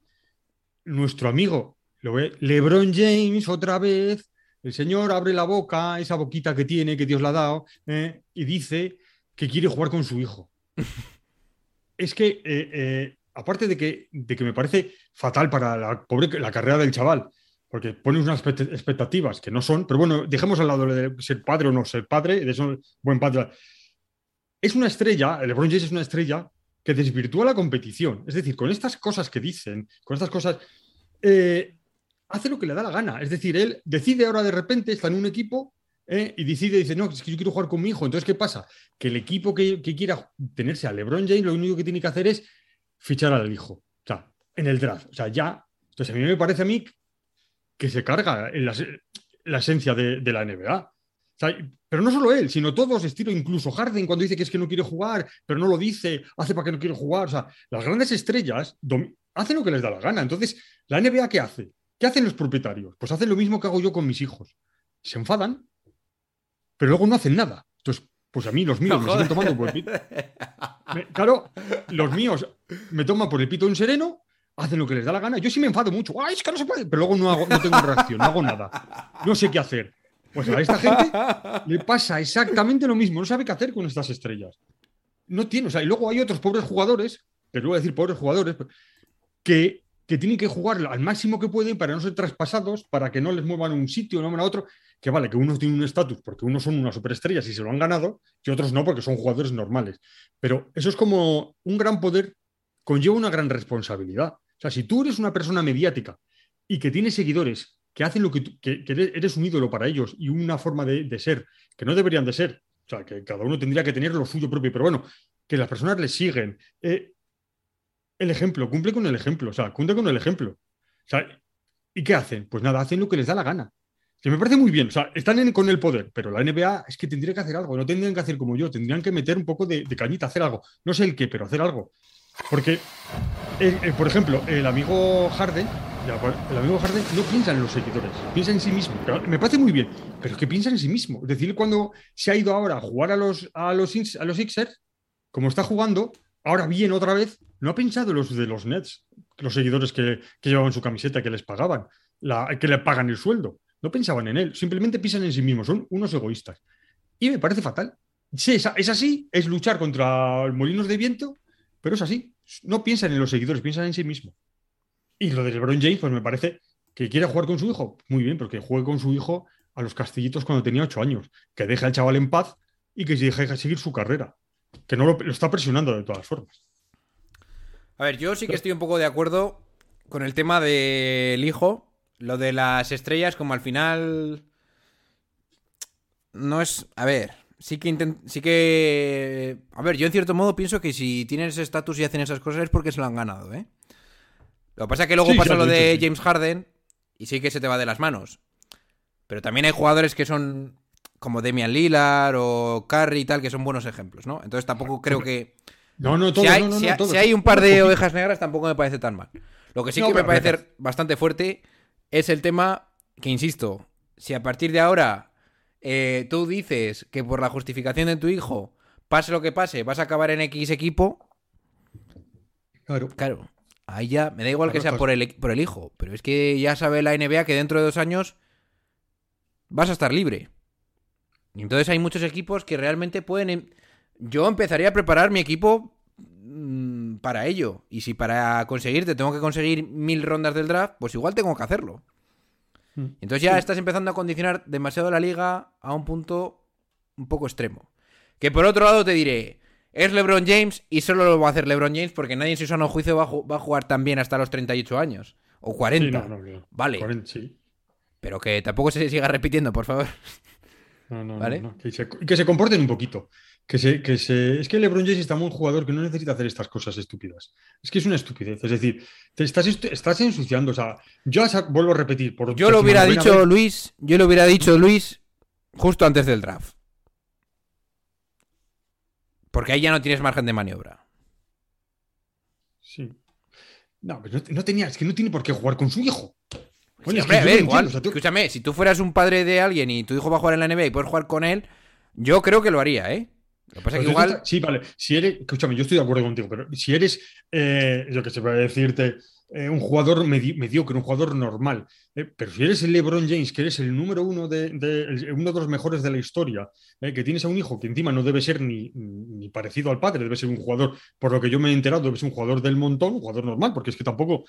nuestro amigo, LeBron James, otra vez, el señor abre la boca, esa boquita que tiene, que Dios le ha dado, eh, y dice que quiere jugar con su hijo. es que, eh, eh, aparte de que, de que me parece fatal para la, pobre, la carrera del chaval, porque pone unas expect- expectativas que no son, pero bueno, dejemos al lado de ser padre o no ser padre, de eso buen padre. Es una estrella, LeBron James es una estrella que desvirtúa la competición. Es decir, con estas cosas que dicen, con estas cosas, eh, hace lo que le da la gana. Es decir, él decide ahora de repente, está en un equipo eh, y decide, dice, no, es que yo quiero jugar con mi hijo. Entonces, ¿qué pasa? Que el equipo que, quiera tenerse a LeBron James, lo único que tiene que hacer es fichar al hijo. O sea, en el draft. O sea, ya. Entonces, a mí me parece a mí que se carga en la, la esencia de, de la NBA. Sea, pero no solo él, sino todos, estilo incluso Harden cuando dice que es que no quiere jugar, pero no lo dice, hace para que no quiere jugar. O sea, las grandes estrellas hacen lo que les da la gana. Entonces, ¿la NBA qué hace? ¿Qué hacen los propietarios? Pues hacen lo mismo que hago yo con mis hijos. Se enfadan, pero luego no hacen nada. Entonces, pues a mí los míos No me siguen tomando por el pito. Me- claro, los míos me toman por el pito en sereno, hacen lo que les da la gana. Yo sí me enfado mucho. ¡Ay, es que no se puede! Pero luego no, hago, no tengo reacción, no hago nada. No sé qué hacer. Pues a esta gente le pasa exactamente lo mismo. No sabe qué hacer con estas estrellas. No tiene. O sea, y luego hay otros pobres jugadores, que voy a decir pobres jugadores, que, que tienen que jugar al máximo que pueden para no ser traspasados, para que no les muevan a un sitio, no muevan a otro. Que vale, que unos tienen un estatus porque unos son unas superestrellas y se lo han ganado, y otros no porque son jugadores normales. Pero eso es como un gran poder conlleva una gran responsabilidad. O sea, si tú eres una persona mediática y que tienes seguidores que hacen lo que, que, que eres un ídolo para ellos y una forma de, de ser que no deberían de ser, o sea, que cada uno tendría que tener lo suyo propio, pero bueno, que las personas les siguen. eh, el ejemplo, cumple con el ejemplo, o sea, cumple con el ejemplo. O sea, ¿y qué hacen? Pues nada, hacen lo que les da la gana. Que me parece muy bien, o sea, están en- con el poder, pero la NBA es que tendría que hacer algo, no tendrían que hacer como yo, tendrían que meter un poco de, de cañita, hacer algo. No sé el qué, pero hacer algo. Porque, eh, eh, por ejemplo, el amigo Harden, el amigo Harden no piensa en los seguidores, piensa en sí mismo. Me parece muy bien, pero es que piensa en sí mismo. Es decir, cuando se ha ido ahora a jugar a los, a los, a los Sixers, como está jugando, ahora bien otra vez, no ha pensado en los de los Nets, los seguidores que, que llevaban su camiseta, que les pagaban, que le pagan el sueldo. No pensaban en él, simplemente piensan en sí mismos, son unos egoístas. Y me parece fatal. Sí, es, es así, es luchar contra molinos de viento, pero es así. No piensan en los seguidores, piensan en sí mismo. Y lo de LeBron James, pues me parece que quiere jugar con su hijo. Muy bien, porque juegue con su hijo a los castillitos cuando tenía ocho años. Que deje al chaval en paz y que se deje seguir su carrera. Que no lo, lo está presionando de todas formas. A ver, yo sí que estoy un poco de acuerdo con el tema del hijo. Lo de las estrellas, como al final. No es. A ver, sí que intent- sí que. A ver, yo en cierto modo pienso que si tienen ese estatus y hacen esas cosas es porque se lo han ganado, ¿eh? Lo que pasa es que luego Sí, pasa lo de sí. James Harden y sí que se te va de las manos. Pero también hay jugadores que son como Demian Lillard o Curry y tal, que son buenos ejemplos, ¿no? Entonces tampoco creo que No, no, todo, si, hay, no, no, si hay- todos. si hay un par de ovejas negras tampoco me parece tan mal. Lo que sí No, que me parece bastante fuerte es el tema que, insisto, si a partir de ahora eh, tú dices que por la justificación de tu hijo, pase lo que pase, vas a acabar en X equipo, Claro. claro, ahí ya me da igual que sea pues- por el, por el hijo, pero es que ya sabe la NBA que dentro de dos años vas a estar libre. Y entonces hay muchos equipos que realmente pueden... em- Yo empezaría a preparar mi equipo mm, para ello. Y si para conseguirte tengo que conseguir mil rondas del draft, pues igual tengo que hacerlo. Mm. Entonces ya Sí. estás empezando a condicionar demasiado la liga a un punto un poco extremo. Que por otro lado te diré, es LeBron James y solo lo va a hacer LeBron James porque nadie en su sano juicio va a, ju- va a jugar tan bien hasta los 38 años. O 40. Sí, no, no, no. Vale. 40, sí. Pero que tampoco se siga repitiendo, por favor. No, no, ¿Vale? Que, se, que se comporten un poquito. Que se, que se... Es que LeBron James está muy un jugador que no necesita hacer estas cosas estúpidas. Es que es una estupidez. Es decir, te estás, estás ensuciando. O sea, yo vuelvo a repetir. Por Yo lo hubiera dicho, vez, Luis, yo lo hubiera dicho, Luis, justo antes del draft. Porque ahí ya no tienes margen de maniobra. Sí. No, pero no, no tenía, es que no tiene por qué jugar con su hijo. Sí, Coño, es que a ver, igual, entiendo, o sea, tú- escúchame, si tú fueras un padre de alguien y tu hijo va a jugar en la NBA y puedes jugar con él, yo creo que lo haría, ¿eh? Lo que pasa es que tú igual... Sí, vale. Si eres, escúchame, yo estoy de acuerdo contigo, pero si eres, eh, yo que sé, voy a decirte, eh, un jugador medi- mediocre, un jugador normal, eh, pero si eres el LeBron James, que eres el número uno de, de- el- uno de los mejores de la historia, eh, que tienes a un hijo que encima no debe ser ni, ni parecido al padre, debe ser un jugador, por lo que yo me he enterado, debe ser un jugador del montón, un jugador normal, porque es que tampoco.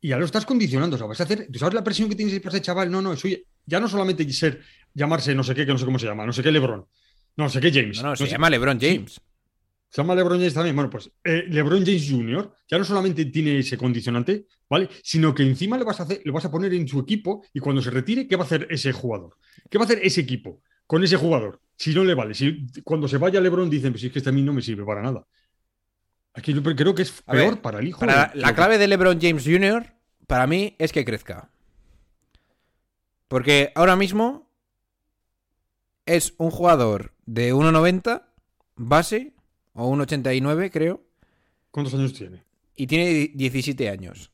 Y ya lo estás condicionando, o sea, vas a hacer. ¿Tú sabes la presión que tienes para ese chaval? No, no, eso ya, no solamente ser, llamarse no sé qué, que no sé cómo se llama, no sé qué LeBron, no sé qué James. No, no, se sé- llama LeBron James. Se llama LeBron James también. Bueno, pues eh, LeBron James Jr. ya no solamente tiene ese condicionante, ¿vale? Sino que encima le vas a hacer, le vas a poner en su equipo y cuando se retire, ¿qué va a hacer ese jugador? ¿Qué va a hacer ese equipo con ese jugador? Si no le vale, si cuando se vaya LeBron dicen, pues si es que este a mí no me sirve para nada. Aquí yo creo que es peor ver, para el hijo. Para de- la clave de LeBron James Jr., para mí, es que crezca. Porque ahora mismo es un jugador de 1,90 base, o 1,89 creo, ¿Cuántos años tiene? y tiene 17 años.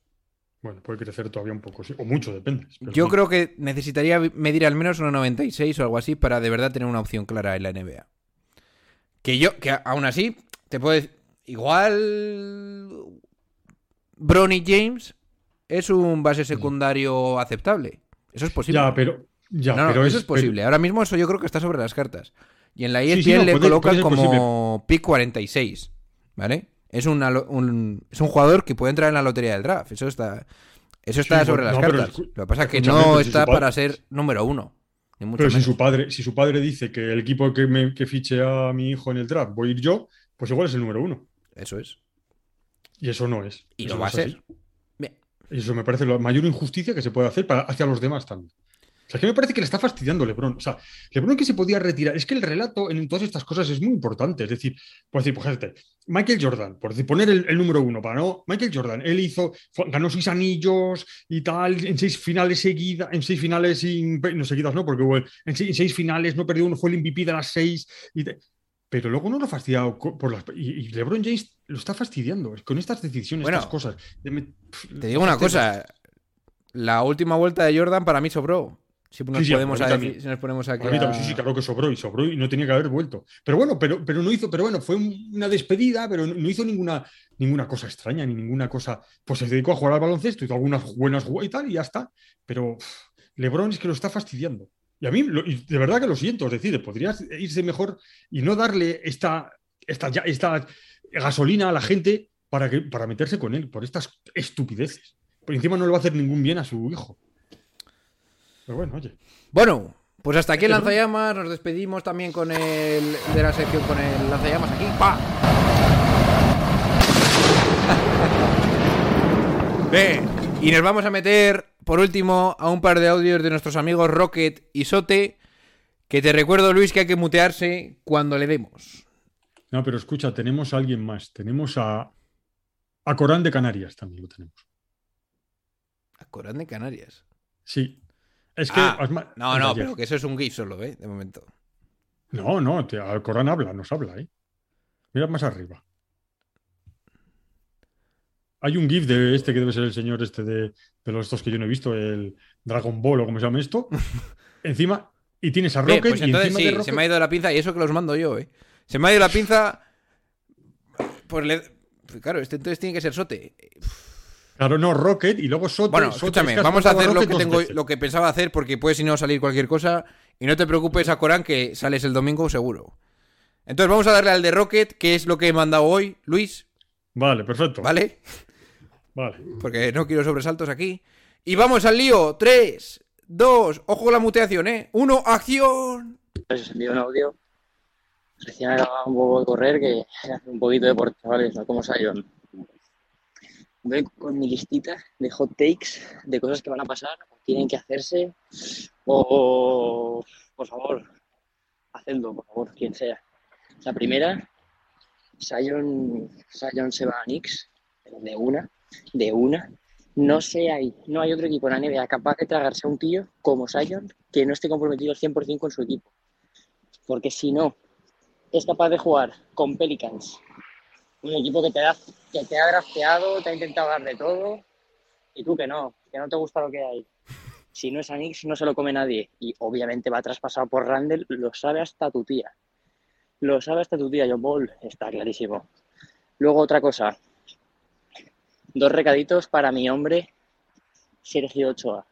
Bueno, puede crecer todavía un poco, sí, o mucho, depende. Yo sí. creo que necesitaría medir al menos 1,96 o algo así para de verdad tener una opción clara en la NBA. Que yo, que aún así, te puedo decir, igual Bronny James es un base secundario aceptable. Eso es posible. Ya, pero. Ya, No, no, pero eso es, posible. Ahora mismo eso yo creo que está sobre las cartas. Y en la ESPN Sí, sí, no, le puede- colocan puede como pick 46. ¿Vale? Es, una un, es un jugador que puede entrar en la lotería del draft. Eso está, eso está Sí, sobre las cartas. Lo que pasa es que no si está para ser número uno. Ni Pero si su padre, si su padre dice que el equipo que me que fiche a mi hijo en el draft voy a ir yo, pues igual es el número uno. Eso es. Y eso no es. Y Eso lo no va a ser. Bien. Eso me parece la mayor injusticia que se puede hacer para, hacia los demás también. O sea, que me parece que le está fastidiando LeBron. O sea, LeBron que se podía retirar. Es que el relato en todas estas cosas es muy importante. Es decir, por decir, por Michael Jordan, por decir, poner el, el número uno para no. Michael Jordan, él hizo, fue- ganó seis anillos y tal, en seis finales seguidas, en seis finales sin, no seguidas, no, porque en seis, en seis finales no perdió uno, fue el MVP de las seis. Y te- pero luego no lo ha fastidiado por las. Y, y LeBron James lo está fastidiando con estas decisiones, Bueno, estas cosas. Me- Te digo una cosa. La última vuelta de Jordan para mí sobró. Si nos, Sí, sí, podemos, a decir- si nos ponemos aquí. A- sí, sí, claro que sobró y sobró y no tenía que haber vuelto. Pero bueno, pero, pero no hizo, pero bueno, fue un- una despedida, pero no, hizo ninguna, ninguna cosa extraña, ni ninguna cosa. Pues se dedicó a jugar al baloncesto, hizo algunas buenas jugadas y tal, y ya está. Pero LeBron es que lo está fastidiando. Y a mí, lo- y de verdad que lo siento, es decir, podría irse mejor y no darle esta, esta, ya- esta gasolina a la gente para, que, para meterse con él por estas estupideces. Por encima no le va a hacer ningún bien a su hijo. Pero bueno, oye. Bueno, pues hasta aquí el Pero- lanzallamas. Nos despedimos también con el de la sección con el lanzallamas aquí. ¡Pa! Bien, y nos vamos a meter por último a un par de audios de nuestros amigos Rocket y Sote. Que te recuerdo, Luis, que hay que mutearse cuando le demos. No, pero escucha, tenemos a alguien más. Tenemos a, a Corán de Canarias también lo tenemos. A Corán de Canarias. Sí. Es que. Ah, no, no, pero que eso es un GIF solo, ¿eh? De momento. No, no, te- al Corán habla, nos habla, ¿eh? Mira más arriba. Hay un GIF de este que debe ser el señor este de, de los estos que yo no he visto, el Dragon Ball o como se llama esto. Encima, y tienes a Bien, Rocket pues y entonces encima sí, de se me ha ido la pinza y eso que los mando yo, ¿eh? Se me ha ido la pinza. Pues le. pues Claro, este entonces tiene que ser Sote. Claro, no, Rocket y luego Sote. Bueno, escúchame, es que has vamos a hacer lo que tengo, lo que pensaba hacer porque puede si no salir cualquier cosa. Y no te preocupes, a Corán, que sales el domingo seguro. Entonces vamos a darle al de Rocket, que es lo que he mandado hoy, Luis, Vale, perfecto. ¿vale? Vale. Porque no quiero sobresaltos aquí. Y vamos al lío. 3, 2, ojo con la muteación, ¿eh? 1, acción. Pues os envío un audio. Recién acababa un poco de correr, que hace un poquito de deporte, chavales, no como Sion. Voy con mi listita de hot takes, de cosas que van a pasar, o tienen que hacerse, o por favor, hacedlo, por favor, quien sea. La primera, Sion, Sion se va a Knicks, de una, de una. No sé, hay, no hay otro equipo en la NBA capaz de tragarse a un tío como Sion que no esté comprometido al 100% con su equipo. Porque si no es capaz de jugar con Pelicans, un equipo que te, da, que te ha drafteado, te ha intentado dar de todo, y tú que no, que no te gusta lo que hay. Si no es a Knicks, no se lo come nadie. Y obviamente va traspasado por Randall, lo sabe hasta tu tía. Lo sabe hasta tu tía, John Ball, está clarísimo. Luego otra cosa. Dos recaditos para mi hombre, Sergio Ochoa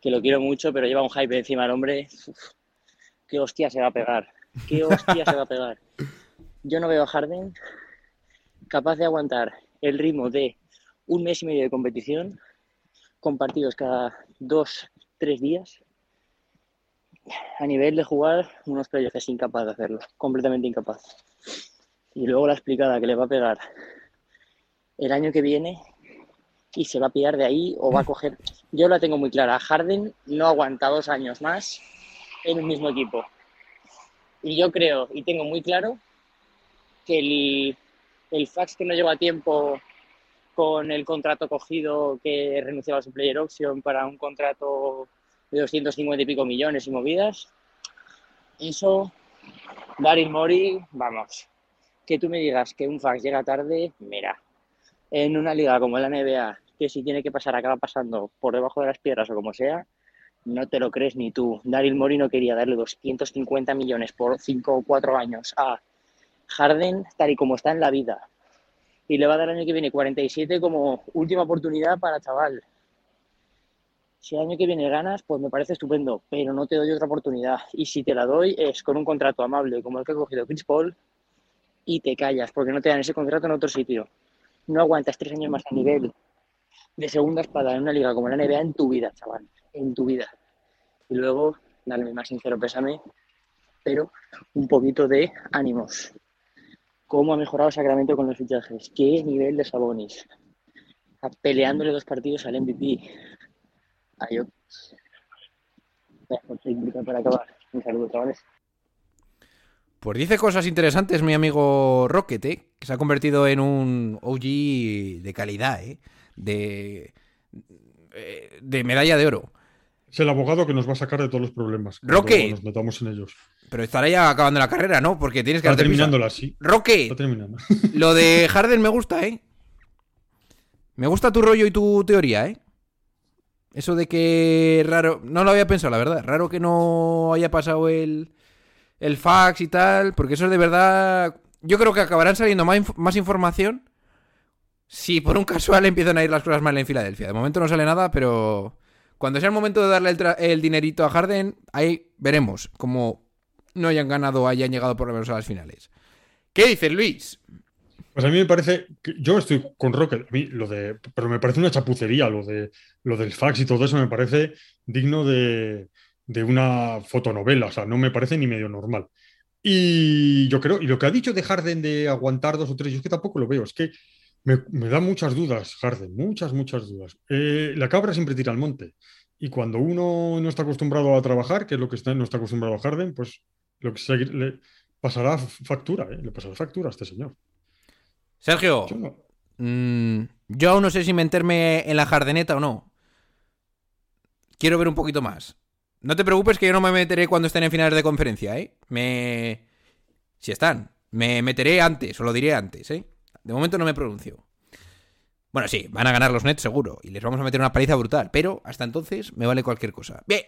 que lo quiero mucho, pero lleva un hype encima del hombre. Uf, qué hostia se va a pegar. Qué hostia se va a pegar. Yo no veo a Harden capaz de aguantar el ritmo de un mes y medio de competición con partidos cada dos, tres días a nivel de jugar unos playoffs es incapaz de hacerlo, completamente incapaz. Y luego la explicada que le va a pegar el año que viene y se va a pillar de ahí o va a coger. Yo la tengo muy clara. Harden no aguanta dos años más en un mismo equipo. Y yo creo y tengo muy claro que el, el fax que no llegó a tiempo con el contrato cogido que renunciaba a su player option para un contrato de 250 y pico millones y movidas, eso, Daryl Mori, vamos, que tú me digas que un fax llega tarde, mira, en una liga como la NBA, que si tiene que pasar acaba pasando por debajo de las piedras o como sea, no te lo crees ni tú. Daryl Mori no quería darle 250 millones por 5 o 4 años a Harden tal y como está en la vida. Y le va a dar el año que viene 47 como última oportunidad para chaval. Si el año que viene ganas, pues me parece estupendo, pero no te doy otra oportunidad. Y si te la doy es con un contrato amable como el que ha cogido Chris Paul y te callas porque no te dan ese contrato en otro sitio. No aguantas tres años más a nivel de segunda espada en una liga como la NBA en tu vida, chaval, en tu vida. Y luego, darle mi más sincero pésame, pero un poquito de ánimos. ¿Cómo ha mejorado Sacramento con los fichajes? ¿Qué nivel de Sabonis? Peleándole dos partidos al MVP. Adiós. Para acabar. Un saludo, chavales. Pues dice cosas interesantes mi amigo Rocket, ¿eh? que se ha convertido en un OG de calidad, ¿eh? de, eh, de medalla de oro. Es el abogado que nos va a sacar de todos los problemas. Roque. Nos metamos en ellos. Pero estará ya acabando la carrera, ¿no? Porque tienes que Está prisa. terminándola, sí. Roque, Está terminando. lo de Harden me gusta, ¿eh? Me gusta tu rollo y tu teoría, ¿eh? Eso de que raro, no lo había pensado, la verdad. Raro que no haya pasado el, el fax y tal, porque eso es de verdad. Yo creo que acabarán saliendo más, inf- más información si por un casual empiezan a ir las cosas mal en Filadelfia. De momento no sale nada, pero cuando sea el momento de darle el, el dinerito a Harden, ahí veremos cómo no hayan ganado o hayan llegado por lo menos a las finales. ¿Qué dices, Luis? Pues a mí me parece yo estoy con Rocket, a mí lo de, pero me parece una chapucería lo de lo del fax y todo eso me parece digno de, de una fotonovela, o sea, no me parece ni medio normal. Y yo creo, y lo que ha dicho de Harden de aguantar dos o tres, yo es que tampoco lo veo, es que me, me da muchas dudas, Harden, muchas, muchas dudas. Eh, la cabra siempre tira al monte. Y cuando uno no está acostumbrado a trabajar, que es lo que está, no está acostumbrado a Harden, pues lo que se- le pasará factura, ¿eh? le pasará factura a este señor. Sergio, Yo no- mm, yo aún no sé si meterme en la jardeneta o no. Quiero ver un poquito más. No te preocupes que yo no me meteré cuando estén en finales de conferencia, ¿eh? Me... Si están. Me meteré antes, o lo diré antes, ¿eh? De momento no me pronuncio. Bueno, sí, van a ganar los Nets seguro. Y les vamos a meter una paliza brutal. Pero hasta entonces me vale cualquier cosa. Bien.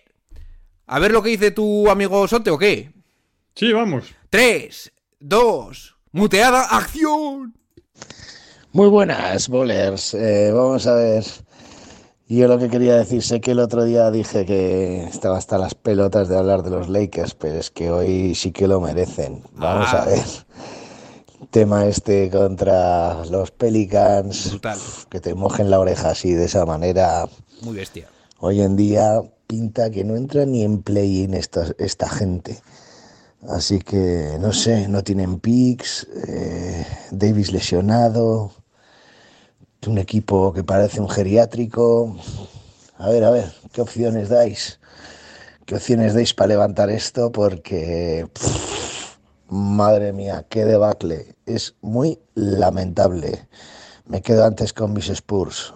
A ver lo que dice tu amigo Sote o qué. Sí, vamos. 3, 2, muteada, acción. Muy buenas, bowlers. Eh, vamos a ver. Yo lo que quería decir, sé que el otro día dije que estaba hasta las pelotas de hablar de los Lakers, pero es que hoy sí que lo merecen. Vamos Ah. a ver. Tema este contra los Pelicans. Brutal. Que te mojen la oreja así de esa manera. Muy bestia. Hoy en día pinta que no entra ni en play-in esta, esta gente. Así que no sé, no tienen picks. eh, Davis lesionado. Un equipo que parece un geriátrico. A ver, a ver, ¿qué opciones dais? ¿Qué opciones dais para levantar esto? Porque, pff, madre mía, qué debacle. Es muy lamentable. Me quedo antes con mis Spurs.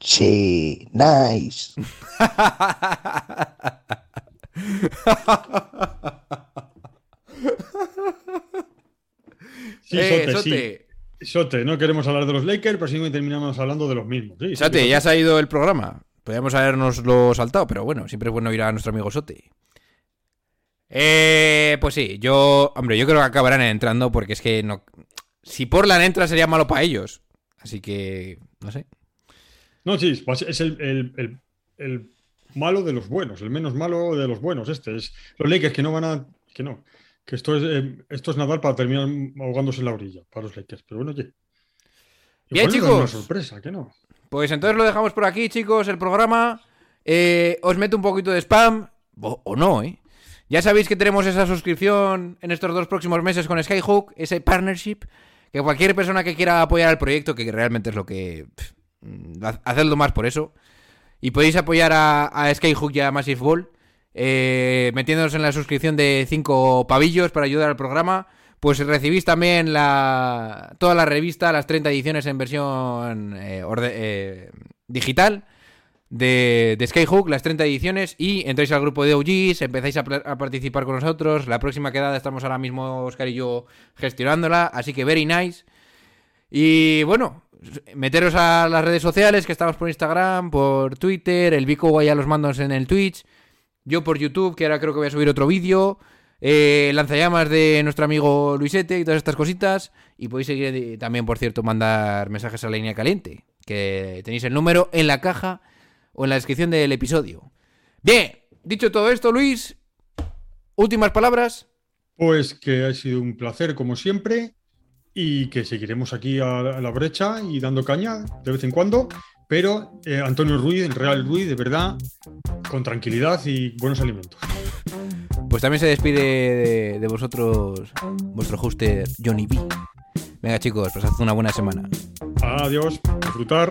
Sí, nice. Sí, Eh, Sote, Sote. sí. Sote, no queremos hablar de los Lakers, pero sí terminamos hablando de los mismos. Sí, Sote, sí, ya se ha ido el programa. Podríamos habernoslo saltado, pero bueno, siempre es bueno ir a nuestro amigo Sote. Eh, pues sí, yo, hombre, yo creo que acabarán entrando porque es que no. Si Portland entra sería malo para ellos. Así que, no sé. No, sí, es es el, el- el- el malo de los buenos, el menos malo de los buenos. Este es los Lakers que no van a. Que no. Que esto es, eh, esto es nadar para terminar ahogándose en la orilla para los Lakers. Pero bueno, oye. Bien, chicos. Una sorpresa, que no. Pues entonces lo dejamos por aquí, chicos, el programa. Eh, os meto un poquito de spam. O, o no, ¿eh? Ya sabéis que tenemos esa suscripción en estos dos próximos meses con Skyhook, ese partnership. Que cualquier persona que quiera apoyar el proyecto, que realmente es lo que. mm, ha- hacedlo más por eso. Y podéis apoyar a, Skyhook y a Massive Ball. eh, metiéndonos en la suscripción de 5 pavillos para ayudar al programa. Pues recibís también la, toda la revista, las 30 ediciones en versión eh, eh, digital de, de Skyhook, las 30 ediciones, y entráis al grupo de OGs, empezáis a, participar con nosotros. La próxima quedada estamos ahora mismo, Oscar y yo, gestionándola, así que very nice. Y bueno, meteros a las redes sociales, que estamos por Instagram, por Twitter, el Vico vaya los mandos en el Twitch, yo por YouTube, que ahora creo que voy a subir otro vídeo. eh, lanzallamas de nuestro amigo Luisete y todas estas cositas. Y podéis seguir eh, también, por cierto, mandar mensajes a la línea caliente. Que tenéis el número en la caja o en la descripción del episodio. Bien, dicho todo esto, Luis, últimas palabras. Pues que ha sido un placer, como siempre, y que seguiremos aquí a, la brecha y dando caña de vez en cuando. Pero eh, Antonio Ruiz, el Real Ruiz, de verdad, con tranquilidad y buenos alimentos. Pues también se despide de, de vosotros vuestro hoster Johnny B. Venga chicos, pues haz una buena semana. Adiós, disfrutar.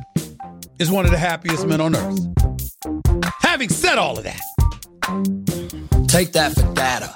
is one of the happiest men on earth. Having said all of that, Take that for data.